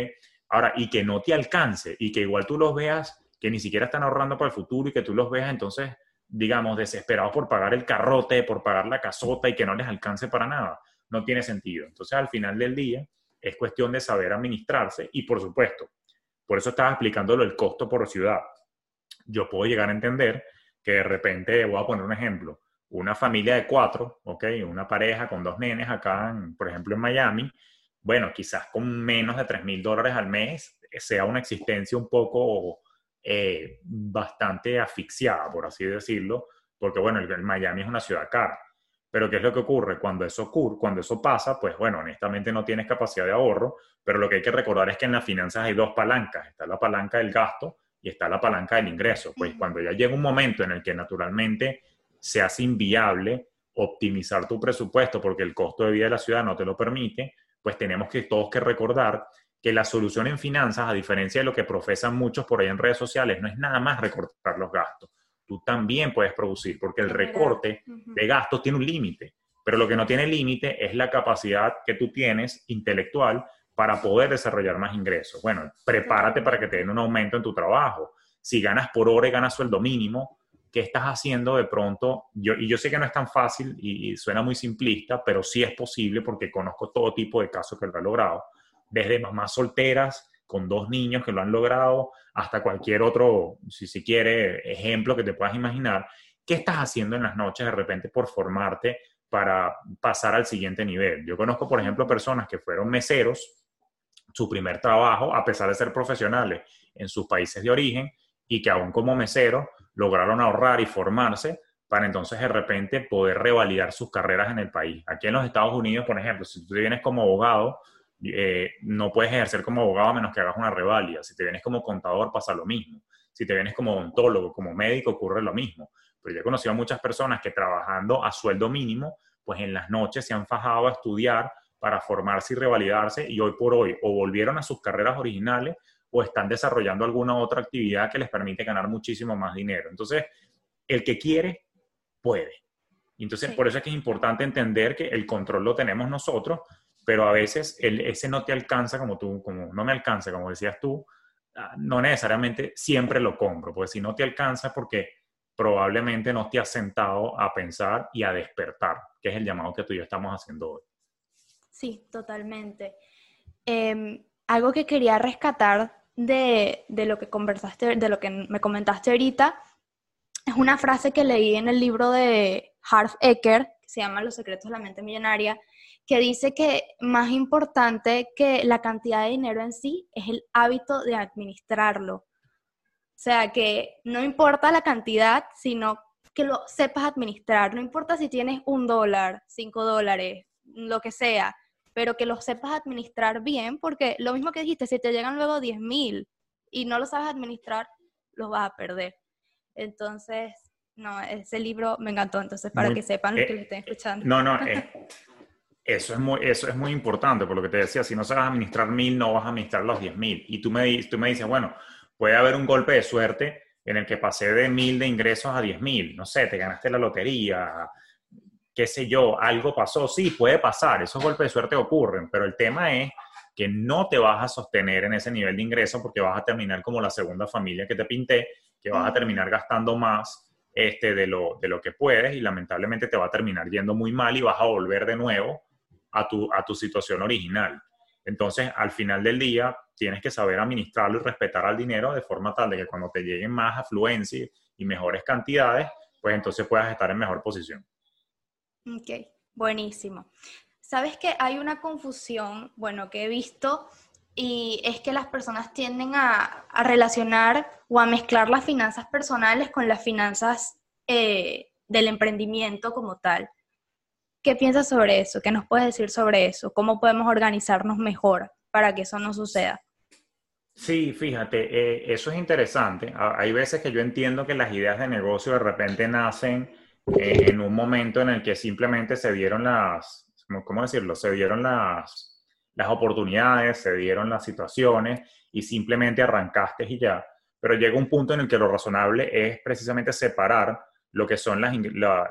Ahora, y que no te alcance y que igual tú los veas que ni siquiera están ahorrando para el futuro y que tú los veas entonces, digamos, desesperados por pagar el carrote, por pagar la casota y que no les alcance para nada. No tiene sentido. Entonces, al final del día, es cuestión de saber administrarse y, por supuesto, por eso estaba explicándolo el costo por ciudad. Yo puedo llegar a entender que de repente, voy a poner un ejemplo, una familia de cuatro, ¿ok? Una pareja con dos nenes acá, por ejemplo, en Miami, bueno, quizás con menos de 3 mil dólares al mes sea una existencia un poco eh, bastante asfixiada, por así decirlo, porque bueno, el, Miami es una ciudad cara. Pero ¿qué es lo que ocurre? Cuando eso ocurre, cuando eso pasa, pues bueno, honestamente no tienes capacidad de ahorro, pero lo que hay que recordar es que en las finanzas hay dos palancas. Está la palanca del gasto y está la palanca del ingreso. Pues cuando ya llega un momento en el que naturalmente se hace inviable optimizar tu presupuesto porque el costo de vida de la ciudad no te lo permite, pues tenemos que todos que recordar que la solución en finanzas, a diferencia de lo que profesan muchos por ahí en redes sociales, no es nada más recortar los gastos. Tú también puedes producir, porque el recorte de gastos tiene un límite, pero lo que no tiene límite es la capacidad que tú tienes intelectual para poder desarrollar más ingresos. Bueno, prepárate para que te den un aumento en tu trabajo. Si ganas por hora y ganas sueldo mínimo, ¿qué estás haciendo de pronto? Yo, y yo sé que no es tan fácil y, suena muy simplista, pero sí es posible porque conozco todo tipo de casos que lo han logrado, desde mamás solteras con dos niños que lo han logrado, hasta cualquier otro, si se quiere, ejemplo que te puedas imaginar. ¿Qué estás haciendo en las noches de repente por formarte para pasar al siguiente nivel? Yo conozco, por ejemplo, personas que fueron meseros, su primer trabajo, a pesar de ser profesionales en sus países de origen, y que aún como mesero lograron ahorrar y formarse para entonces de repente poder revalidar sus carreras en el país. Aquí en los Estados Unidos, por ejemplo, si tú vienes como abogado, eh, no puedes ejercer como abogado a menos que hagas una revalida. Si te vienes como contador, pasa lo mismo. Si te vienes como odontólogo, como médico, ocurre lo mismo. Pero yo he conocido a muchas personas que trabajando a sueldo mínimo, pues en las noches se han fajado a estudiar para formarse y revalidarse y hoy por hoy o volvieron a sus carreras originales o están desarrollando alguna otra actividad que les permite ganar muchísimo más dinero. Entonces, el que quiere, puede. Entonces, por eso es que es importante entender que el control lo tenemos nosotros, pero a veces el, ese no te alcanza como tú, como no me alcanza, como decías tú, ah, no necesariamente siempre lo compro, porque si no te alcanza porque probablemente no te has sentado a pensar y a despertar, que es el llamado que tú y yo estamos haciendo hoy. Sí, totalmente. Em, algo que quería rescatar de, lo que conversaste, de lo que me comentaste ahorita, es una frase que leí en el libro de Harv Eker, que se llama Los secretos de la mente millonaria, que dice que más importante que la cantidad de dinero en sí es el hábito de administrarlo. O sea, que no importa la cantidad, sino que lo sepas administrar. No importa si tienes un dólar, cinco dólares, lo que sea, pero que lo sepas administrar bien, porque lo mismo que dijiste, si te llegan luego 10 mil y no lo sabes administrar, lo vas a perder. Entonces, no, ese libro me encantó, entonces para que sepan lo que lo estén escuchando. No, no, eh, eso, es muy, eso es muy importante, por lo que te decía, si no sabes administrar mil, no vas a administrar los 10 mil. Y tú me, tú me dices, bueno, puede haber un golpe de suerte en el que pasé de mil de ingresos a 10 mil, no sé, te ganaste la lotería, qué sé yo, algo pasó, sí, puede pasar, esos golpes de suerte ocurren, pero el tema es que no te vas a sostener en ese nivel de ingreso porque vas a terminar como la segunda familia que te pinté, que vas a terminar gastando más este, de, lo, de lo que puedes y lamentablemente te va a terminar yendo muy mal y vas a volver de nuevo a tu, a tu situación original. Entonces, al final del día, tienes que saber administrarlo y respetar al dinero de forma tal de que cuando te lleguen más afluencia y mejores cantidades, pues entonces puedas estar en mejor posición. Ok, buenísimo. Sabes que hay una confusión, bueno, que he visto y es que las personas tienden a, relacionar o a mezclar las finanzas personales con las finanzas eh, del emprendimiento como tal. ¿Qué piensas sobre eso? ¿Qué nos puedes decir sobre eso? ¿Cómo podemos organizarnos mejor para que eso no suceda? Sí, fíjate, eh, eso es interesante. Hay veces que yo entiendo que las ideas de negocio de repente nacen eh, en un momento en el que simplemente se dieron las, ¿cómo decirlo? Se dieron las, las oportunidades, se dieron las situaciones y simplemente arrancaste y ya. Pero llega un punto en el que lo razonable es precisamente separar lo que son las,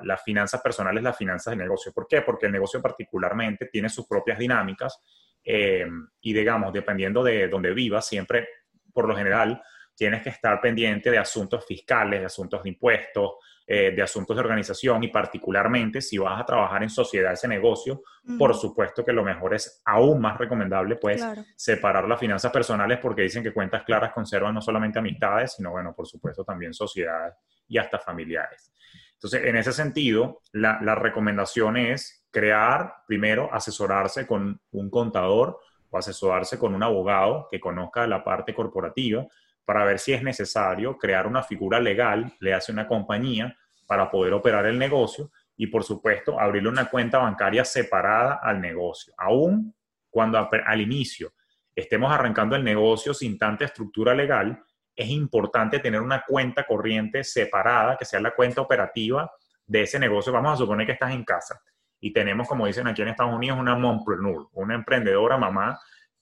las finanzas personales, las finanzas de negocio. ¿Por qué? Porque el negocio particularmente tiene sus propias dinámicas eh, y digamos, dependiendo de donde vivas, siempre, por lo general, tienes que estar pendiente de asuntos fiscales, de asuntos de impuestos, eh, de asuntos de organización y particularmente si vas a trabajar en sociedad ese negocio, por supuesto que lo mejor es aún más recomendable pues separar las finanzas personales porque dicen que cuentas claras conservan no solamente amistades, sino bueno, por supuesto también sociedades y hasta familiares. Entonces, en ese sentido, la, la recomendación es crear, primero, asesorarse con un contador o asesorarse con un abogado que conozca la parte corporativa para ver si es necesario crear una figura legal, le hace una compañía para poder operar el negocio y, por supuesto, abrirle una cuenta bancaria separada al negocio. Aún cuando al inicio estemos arrancando el negocio sin tanta estructura legal, es importante tener una cuenta corriente separada, que sea la cuenta operativa de ese negocio. Vamos a suponer que estás en casa y tenemos, como dicen aquí en Estados Unidos, una mompreneur, una emprendedora mamá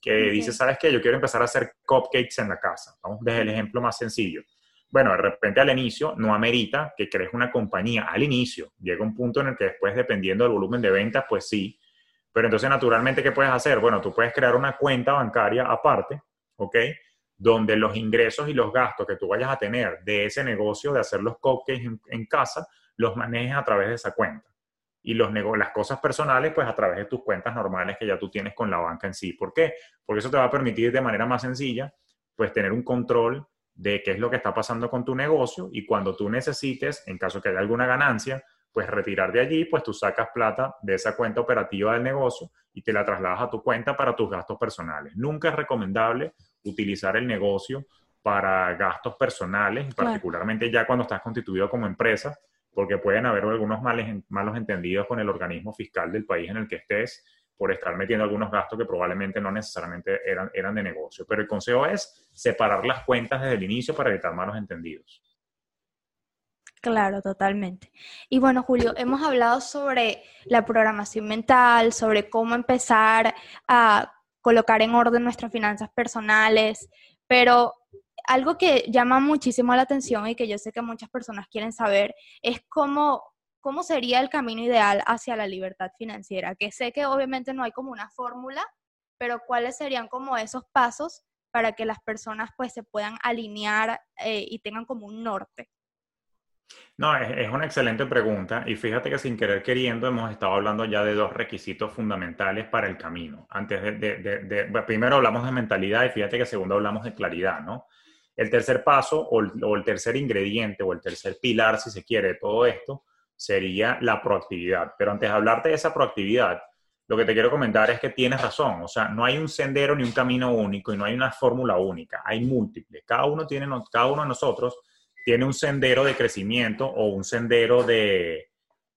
que dice, ¿sabes qué? Yo quiero empezar a hacer cupcakes en la casa. Vamos desde el ejemplo más sencillo. Bueno, de repente al inicio no amerita que crees una compañía. Al inicio llega un punto en el que después, dependiendo del volumen de ventas, pues sí. Pero entonces, naturalmente, ¿qué puedes hacer? Bueno, tú puedes crear una cuenta bancaria aparte, ¿ok? Donde los ingresos y los gastos que tú vayas a tener de ese negocio de hacer los cupcakes en, en casa, los manejes a través de esa cuenta y los las cosas personales, pues a través de tus cuentas normales que ya tú tienes con la banca en sí. ¿Por qué? Porque eso te va a permitir de manera más sencilla, pues tener un control de qué es lo que está pasando con tu negocio y cuando tú necesites, en caso que haya alguna ganancia, pues retirar de allí, pues tú sacas plata de esa cuenta operativa del negocio y te la trasladas a tu cuenta para tus gastos personales. Nunca es recomendable utilizar el negocio para gastos personales, particularmente ya cuando estás constituido como empresa, porque pueden haber algunos malos entendidos con el organismo fiscal del país en el que estés por estar metiendo algunos gastos que probablemente no necesariamente eran, eran de negocio. Pero el consejo es separar las cuentas desde el inicio para evitar malos entendidos. Claro, totalmente. Y bueno, Julio, hemos hablado sobre la programación mental, sobre cómo empezar a colocar en orden nuestras finanzas personales, pero algo que llama muchísimo la atención y que yo sé que muchas personas quieren saber es cómo, cómo sería el camino ideal hacia la libertad financiera, que sé que obviamente no hay como una fórmula, pero cuáles serían como esos pasos para que las personas pues se puedan alinear eh, y tengan como un norte. No, es, una excelente pregunta y fíjate que sin querer queriendo hemos estado hablando ya de dos requisitos fundamentales para el camino. Antes de, primero hablamos de mentalidad y fíjate que segundo hablamos de claridad, ¿no? El tercer paso o el, tercer ingrediente o el tercer pilar, si se quiere, de todo esto sería la proactividad. Pero antes de hablarte de esa proactividad, lo que te quiero comentar es que tienes razón. O sea, no hay un sendero ni un camino único y no hay una fórmula única. Hay múltiples. Cada uno, tiene, cada uno de nosotros tiene un sendero de crecimiento o un sendero de,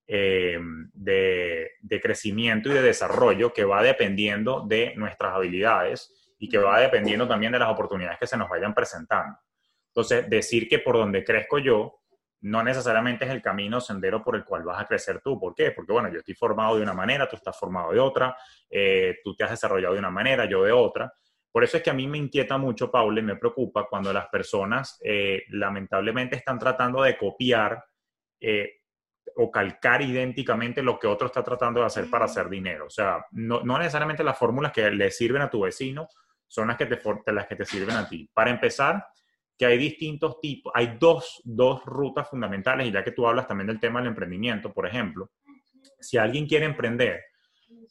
eh, de, de, crecimiento y de desarrollo que va dependiendo de nuestras habilidades y que va dependiendo también de las oportunidades que se nos vayan presentando. Entonces, decir que por donde crezco yo no necesariamente es el camino sendero por el cual vas a crecer tú. ¿Por qué? Porque, bueno, yo estoy formado de una manera, tú estás formado de otra, eh, tú te has desarrollado de una manera, yo de otra. Por eso es que a mí me inquieta mucho, Paul, y me preocupa cuando las personas eh, lamentablemente están tratando de copiar eh, o calcar idénticamente lo que otro está tratando de hacer para hacer dinero. O sea, no, necesariamente las fórmulas que le sirven a tu vecino son las que te, las que te sirven a ti. Para empezar, que hay distintos tipos, hay dos, dos rutas fundamentales, y ya que tú hablas también del tema del emprendimiento, por ejemplo, si alguien quiere emprender,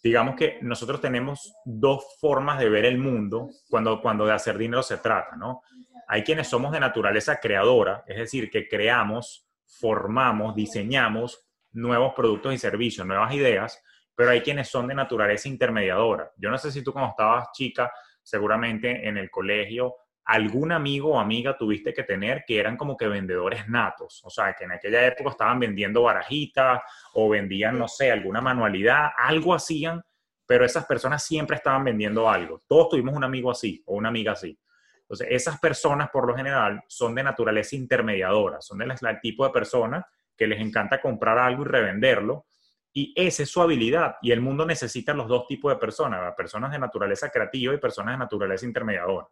digamos que nosotros tenemos dos formas de ver el mundo cuando, cuando de hacer dinero se trata, ¿no? Hay quienes somos de naturaleza creadora, es decir, que creamos, formamos, diseñamos nuevos productos y servicios, nuevas ideas, pero hay quienes son de naturaleza intermediadora. Yo no sé si tú cuando estabas chica, seguramente en el colegio algún amigo o amiga tuviste que tener que eran como que vendedores natos, o sea, que en aquella época estaban vendiendo barajitas o vendían, no sé, alguna manualidad, algo hacían, pero esas personas siempre estaban vendiendo algo. Todos tuvimos un amigo así o una amiga así. Entonces, esas personas por lo general son de naturaleza intermediadora, son del tipo de personas que les encanta comprar algo y revenderlo, y esa es su habilidad. Y el mundo necesita los dos tipos de personas, personas de naturaleza creativa y personas de naturaleza intermediadora.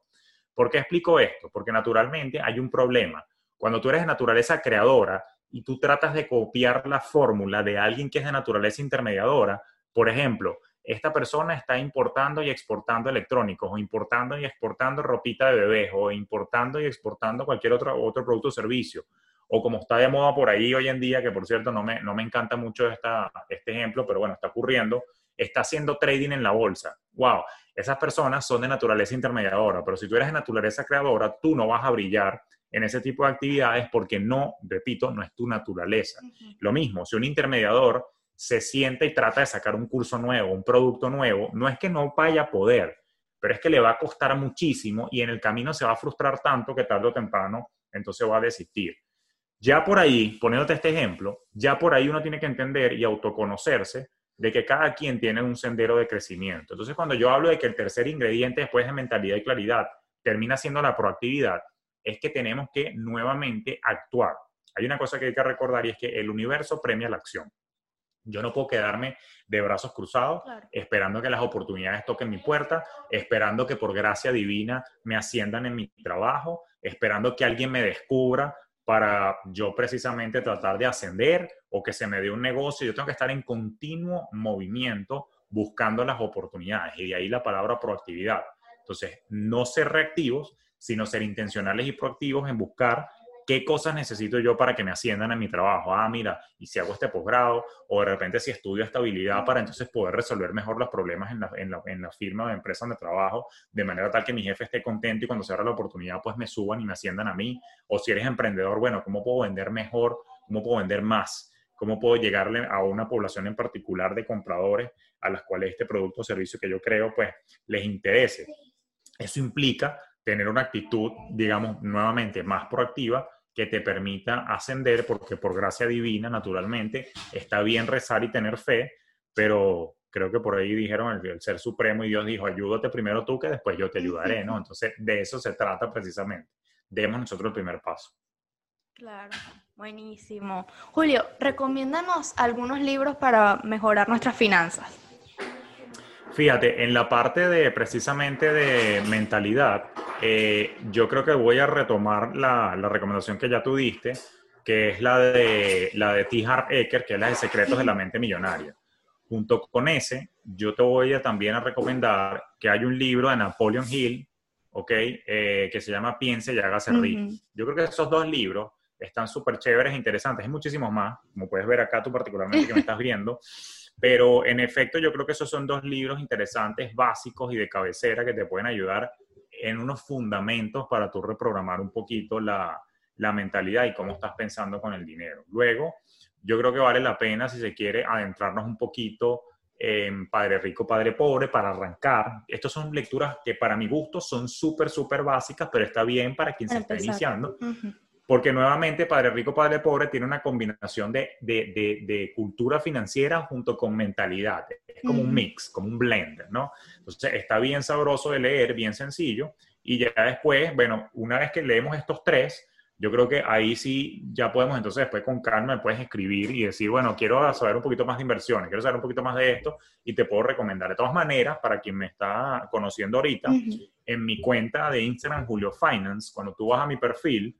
¿Por qué explico esto? Porque naturalmente hay un problema. Cuando tú eres de naturaleza creadora y tú tratas de copiar la fórmula de alguien que es de naturaleza intermediadora, por ejemplo, esta persona está importando y exportando electrónicos, o importando y exportando ropita de bebés, o importando y exportando cualquier otro, otro producto o servicio. O como está de moda por ahí hoy en día, que por cierto no me, no me encanta mucho esta, este ejemplo, pero bueno, está ocurriendo, está haciendo trading en la bolsa. ¡Wow! Esas personas son de naturaleza intermediadora, pero si tú eres de naturaleza creadora, tú no vas a brillar en ese tipo de actividades porque no, repito, no es tu naturaleza. Lo mismo, si un intermediador se siente y trata de sacar un curso nuevo, un producto nuevo, no es que no vaya a poder, pero es que le va a costar muchísimo y en el camino se va a frustrar tanto que tarde o temprano entonces va a desistir. Ya por ahí, poniéndote este ejemplo, ya por ahí uno tiene que entender y autoconocerse de que cada quien tiene un sendero de crecimiento. Entonces, cuando yo hablo de que el tercer ingrediente después de mentalidad y claridad termina siendo la proactividad, es que tenemos que nuevamente actuar. Hay una cosa que hay que recordar y es que el universo premia la acción. Yo no puedo quedarme de brazos cruzados esperando que las oportunidades toquen mi puerta, esperando que por gracia divina me asciendan en mi trabajo, esperando que alguien me descubra para yo precisamente tratar de ascender o que se me dé un negocio. Yo tengo que estar en continuo movimiento buscando las oportunidades y de ahí la palabra proactividad. Entonces, no ser reactivos, sino ser intencionales y proactivos en buscar ¿Qué cosas necesito yo para que me asciendan en mi trabajo? Ah, mira, y si hago este posgrado, o de repente si estudio esta habilidad para entonces poder resolver mejor los problemas en la, en la, en la firma o empresa donde trabajo, de manera tal que mi jefe esté contento y cuando se abra la oportunidad, pues me suban y me asciendan a mí. O si eres emprendedor, bueno, ¿cómo puedo vender mejor? ¿Cómo puedo vender más? ¿Cómo puedo llegarle a una población en particular de compradores a las cuales este producto o servicio que yo creo, pues les interese? Eso implica tener una actitud, digamos, nuevamente más proactiva que te permita ascender, porque por gracia divina, naturalmente, está bien rezar y tener fe, pero creo que por ahí dijeron el, Ser Supremo y Dios dijo, ayúdate primero tú, que después yo te ayudaré, ¿no? Entonces, de eso se trata precisamente. Demos nosotros el primer paso. Claro, buenísimo. Julio, recomiéndanos algunos libros para mejorar nuestras finanzas. Fíjate, en la parte de precisamente de mentalidad, eh, yo creo que voy a retomar la, recomendación que ya tú diste, que es la de, la de T. Harv Eker, que es la de Secretos de la Mente Millonaria. Junto con ese, yo te voy a también a recomendar que hay un libro de Napoleon Hill, ¿ok? Eh, que se llama Piense y hágase rico. Yo creo que esos dos libros están súper chéveres e interesantes. Hay muchísimos más, como puedes ver acá tú particularmente que me estás viendo. Pero en efecto, yo creo que esos son dos libros interesantes, básicos y de cabecera que te pueden ayudar en unos fundamentos para tú reprogramar un poquito la, la mentalidad y cómo estás pensando con el dinero. Luego, yo creo que vale la pena, si se quiere, adentrarnos un poquito en Padre Rico, Padre Pobre para arrancar. Estas son lecturas que para mi gusto son súper, súper básicas, pero está bien para quien se está iniciando. Porque nuevamente Padre Rico, Padre Pobre tiene una combinación de, de, cultura financiera junto con mentalidad. Es como un mix, como un blend, ¿no? Entonces está bien sabroso de leer, bien sencillo. Y ya después, bueno, una vez que leemos estos tres, yo creo que ahí sí ya podemos entonces después con calma puedes escribir y decir, bueno, quiero saber un poquito más de inversiones, quiero saber un poquito más de esto y te puedo recomendar. De todas maneras, para quien me está conociendo ahorita, en mi cuenta de Instagram, Julio Finance, cuando tú vas a mi perfil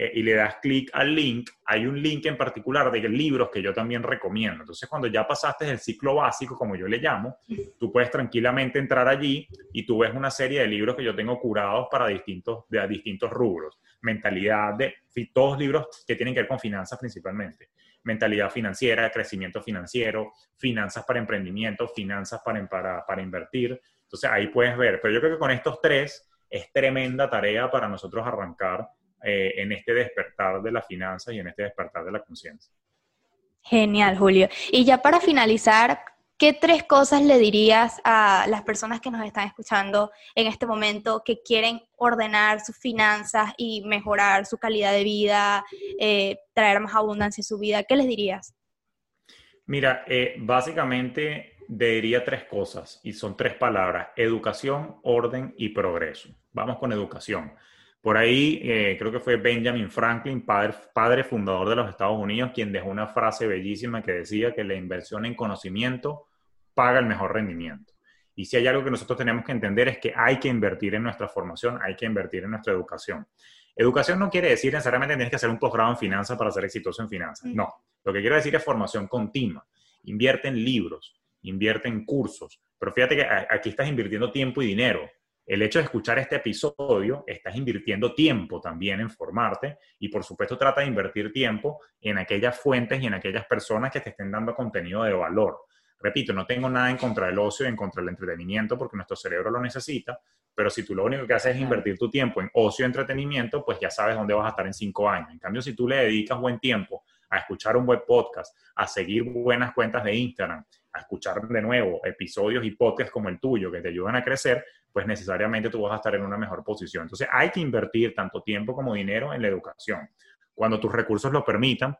eh, y le das clic al link, hay un link en particular de libros que yo también recomiendo. Entonces, cuando ya pasaste el ciclo básico, como yo le llamo, tú puedes tranquilamente entrar allí y tú ves una serie de libros que yo tengo curados para distintos, de distintos rubros mentalidad de todos libros que tienen que ver con finanzas principalmente. Mentalidad financiera, crecimiento financiero, finanzas para emprendimiento, finanzas para, para, para invertir. Entonces ahí puedes ver, pero yo creo que con estos tres es tremenda tarea para nosotros arrancar eh, en este despertar de las finanzas y en este despertar de la conciencia. Genial, Julio. Y ya para finalizar, ¿qué tres cosas le dirías a las personas que nos están escuchando en este momento que quieren ordenar sus finanzas y mejorar su calidad de vida, eh, traer más abundancia a su vida? ¿Qué les dirías? Mira, eh, básicamente diría tres cosas y son tres palabras, educación, orden y progreso. Vamos con educación. Por ahí eh, creo que fue Benjamin Franklin, padre, padre fundador de los Estados Unidos, quien dejó una frase bellísima que decía que la inversión en conocimiento paga el mejor rendimiento. Y si hay algo que nosotros tenemos que entender es que hay que invertir en nuestra formación, hay que invertir en nuestra educación. Educación no quiere decir necesariamente que tienes que hacer un posgrado en finanzas para ser exitoso en finanzas. No, lo que quiero decir es formación continua. Invierte en libros, invierte en cursos. Pero fíjate que aquí estás invirtiendo tiempo y dinero. El hecho de escuchar este episodio, estás invirtiendo tiempo también en formarte y por supuesto trata de invertir tiempo en aquellas fuentes y en aquellas personas que te estén dando contenido de valor. Repito, no tengo nada en contra del ocio y en contra del entretenimiento porque nuestro cerebro lo necesita, pero si tú lo único que haces es invertir tu tiempo en ocio y entretenimiento, pues ya sabes dónde vas a estar en cinco años. En cambio, si tú le dedicas buen tiempo a escuchar un buen podcast, a seguir buenas cuentas de Instagram, a escuchar de nuevo episodios y podcasts como el tuyo que te ayudan a crecer, pues necesariamente tú vas a estar en una mejor posición. Entonces hay que invertir tanto tiempo como dinero en la educación. Cuando tus recursos lo permitan,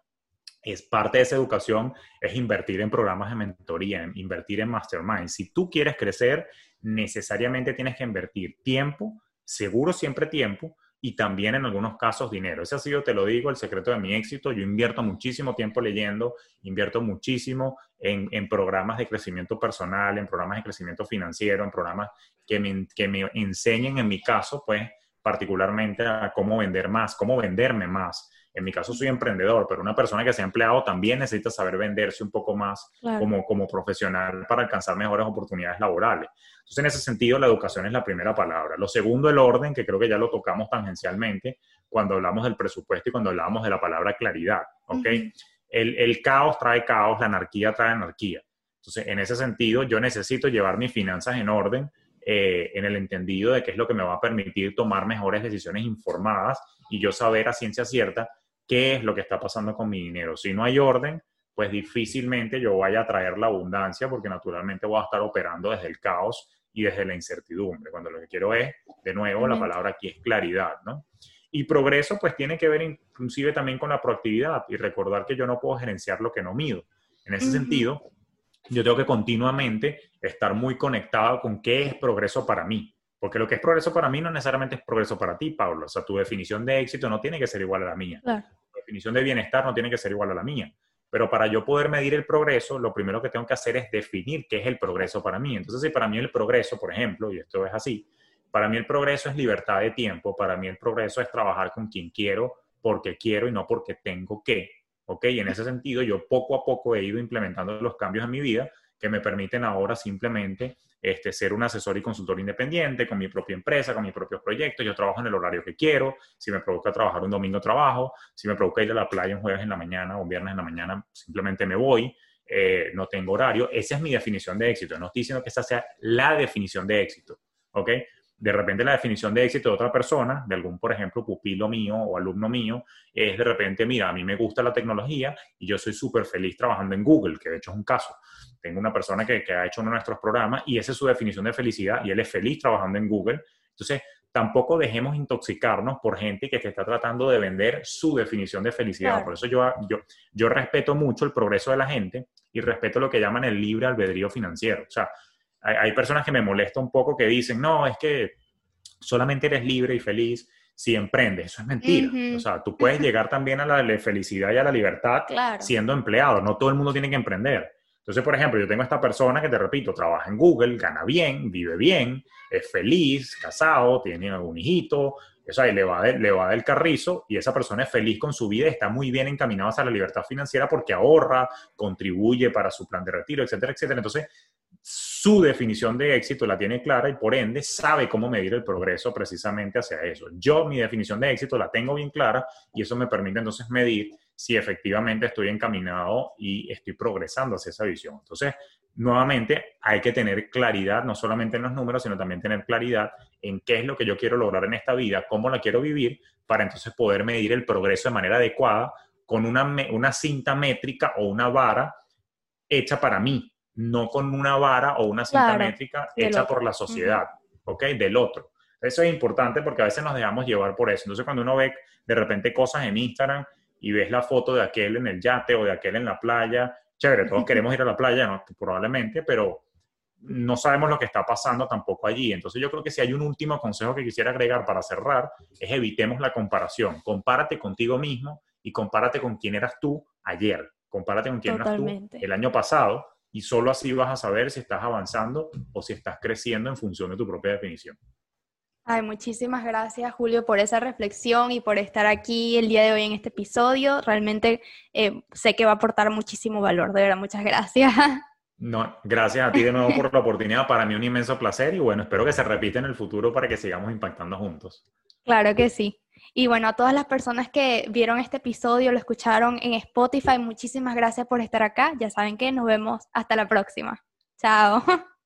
es parte de esa educación, es invertir en programas de mentoría, invertir en mastermind. Si tú quieres crecer, necesariamente tienes que invertir tiempo, seguro siempre tiempo, y también en algunos casos dinero. Ese ha sido, te lo digo, el secreto de mi éxito. Yo invierto muchísimo tiempo leyendo, invierto muchísimo en, programas de crecimiento personal, en programas de crecimiento financiero, en programas que me, que me enseñen, en mi caso, pues particularmente a cómo vender más, cómo venderme más en mi caso soy emprendedor, pero una persona que sea empleado también necesita saber venderse un poco más como, como profesional para alcanzar mejores oportunidades laborales. Entonces, en ese sentido, la educación es la primera palabra. Lo segundo, el orden, que creo que ya lo tocamos tangencialmente cuando hablamos del presupuesto y cuando hablamos de la palabra claridad, ¿ok? el, el caos trae caos, la anarquía trae anarquía. Entonces, en ese sentido, yo necesito llevar mis finanzas en orden, eh, en el entendido de qué es lo que me va a permitir tomar mejores decisiones informadas y yo saber a ciencia cierta qué es lo que está pasando con mi dinero. Si no hay orden, pues difícilmente yo vaya a traer la abundancia porque naturalmente voy a estar operando desde el caos y desde la incertidumbre, cuando lo que quiero es, de nuevo, la palabra aquí es claridad, ¿no? Y progreso, pues tiene que ver inclusive también con la proactividad y recordar que yo no puedo gerenciar lo que no mido. En ese sentido, yo tengo que continuamente estar muy conectado con qué es progreso para mí. Porque lo que es progreso para mí no necesariamente es progreso para ti, Pablo. O sea, tu definición de éxito no tiene que ser igual a la mía. Tu definición de bienestar no tiene que ser igual a la mía. Pero para yo poder medir el progreso, lo primero que tengo que hacer es definir qué es el progreso para mí. Entonces, si para mí el progreso, por ejemplo, y esto es así, para mí el progreso es libertad de tiempo, para mí el progreso es trabajar con quien quiero, porque quiero y no porque tengo que. ¿Ok? Y en ese sentido, yo poco a poco he ido implementando los cambios en mi vida que me permiten ahora simplemente este, ser un asesor y consultor independiente con mi propia empresa, con mis propios proyectos. Yo trabajo en el horario que quiero. Si me provoca trabajar un domingo, trabajo. Si me provoca ir a la playa un jueves en la mañana o un viernes en la mañana, simplemente me voy. Eh, no tengo horario. Esa es mi definición de éxito. No estoy diciendo que esa sea la definición de éxito. ¿Ok? de repente la definición de éxito de otra persona, de algún, por ejemplo, pupilo mío o alumno mío, es de repente, mira, a mí me gusta la tecnología y yo soy súper feliz trabajando en Google, que de hecho es un caso. Tengo una persona que, que, ha hecho uno de nuestros programas y esa es su definición de felicidad y él es feliz trabajando en Google. Entonces, tampoco dejemos intoxicarnos por gente que te está tratando de vender su definición de felicidad. Por eso yo, yo, yo respeto mucho el progreso de la gente y respeto lo que llaman el libre albedrío financiero. O sea, hay, personas que me molestan un poco que dicen, no, es que solamente eres libre y feliz si emprendes. Eso es mentira. O sea, tú puedes llegar también a la felicidad y a la libertad siendo empleado. No todo el mundo tiene que emprender. Entonces, por ejemplo, yo tengo esta persona que te repito, trabaja en Google, gana bien, vive bien, es feliz, casado, tiene algún hijito, o sea, le va, le va del carrizo y esa persona es feliz con su vida y está muy bien encaminada hacia la libertad financiera porque ahorra, contribuye para su plan de retiro, etcétera, etcétera. Entonces, su definición de éxito la tiene clara y por ende sabe cómo medir el progreso precisamente hacia eso. Yo mi definición de éxito la tengo bien clara y eso me permite entonces medir si efectivamente estoy encaminado y estoy progresando hacia esa visión. Entonces, nuevamente, hay que tener claridad, no solamente en los números, sino también tener claridad en qué es lo que yo quiero lograr en esta vida, cómo la quiero vivir, para entonces poder medir el progreso de manera adecuada con una, una cinta métrica o una vara hecha para mí, no con una vara o una cinta métrica hecha por la sociedad, ¿ok? Del otro. Eso es importante porque a veces nos dejamos llevar por eso. Entonces, cuando uno ve de repente cosas en Instagram y ves la foto de aquel en el yate o de aquel en la playa, chévere, todos queremos ir a la playa, ¿no? probablemente, pero no sabemos lo que está pasando tampoco allí. Entonces yo creo que si hay un último consejo que quisiera agregar para cerrar, es evitemos la comparación. Compárate contigo mismo y compárate con quién eras tú ayer. Compárate con quién eras tú el año pasado y solo así vas a saber si estás avanzando o si estás creciendo en función de tu propia definición. Ay, muchísimas gracias Julio por esa reflexión y por estar aquí el día de hoy en este episodio. Realmente eh, sé que va a aportar muchísimo valor, de verdad, muchas gracias. No, gracias a ti de nuevo por la oportunidad, para mí un inmenso placer y bueno, espero que se repita en el futuro para que sigamos impactando juntos. Claro que sí. Y bueno, a todas las personas que vieron este episodio, lo escucharon en Spotify, muchísimas gracias por estar acá. Ya saben que nos vemos hasta la próxima. Chao.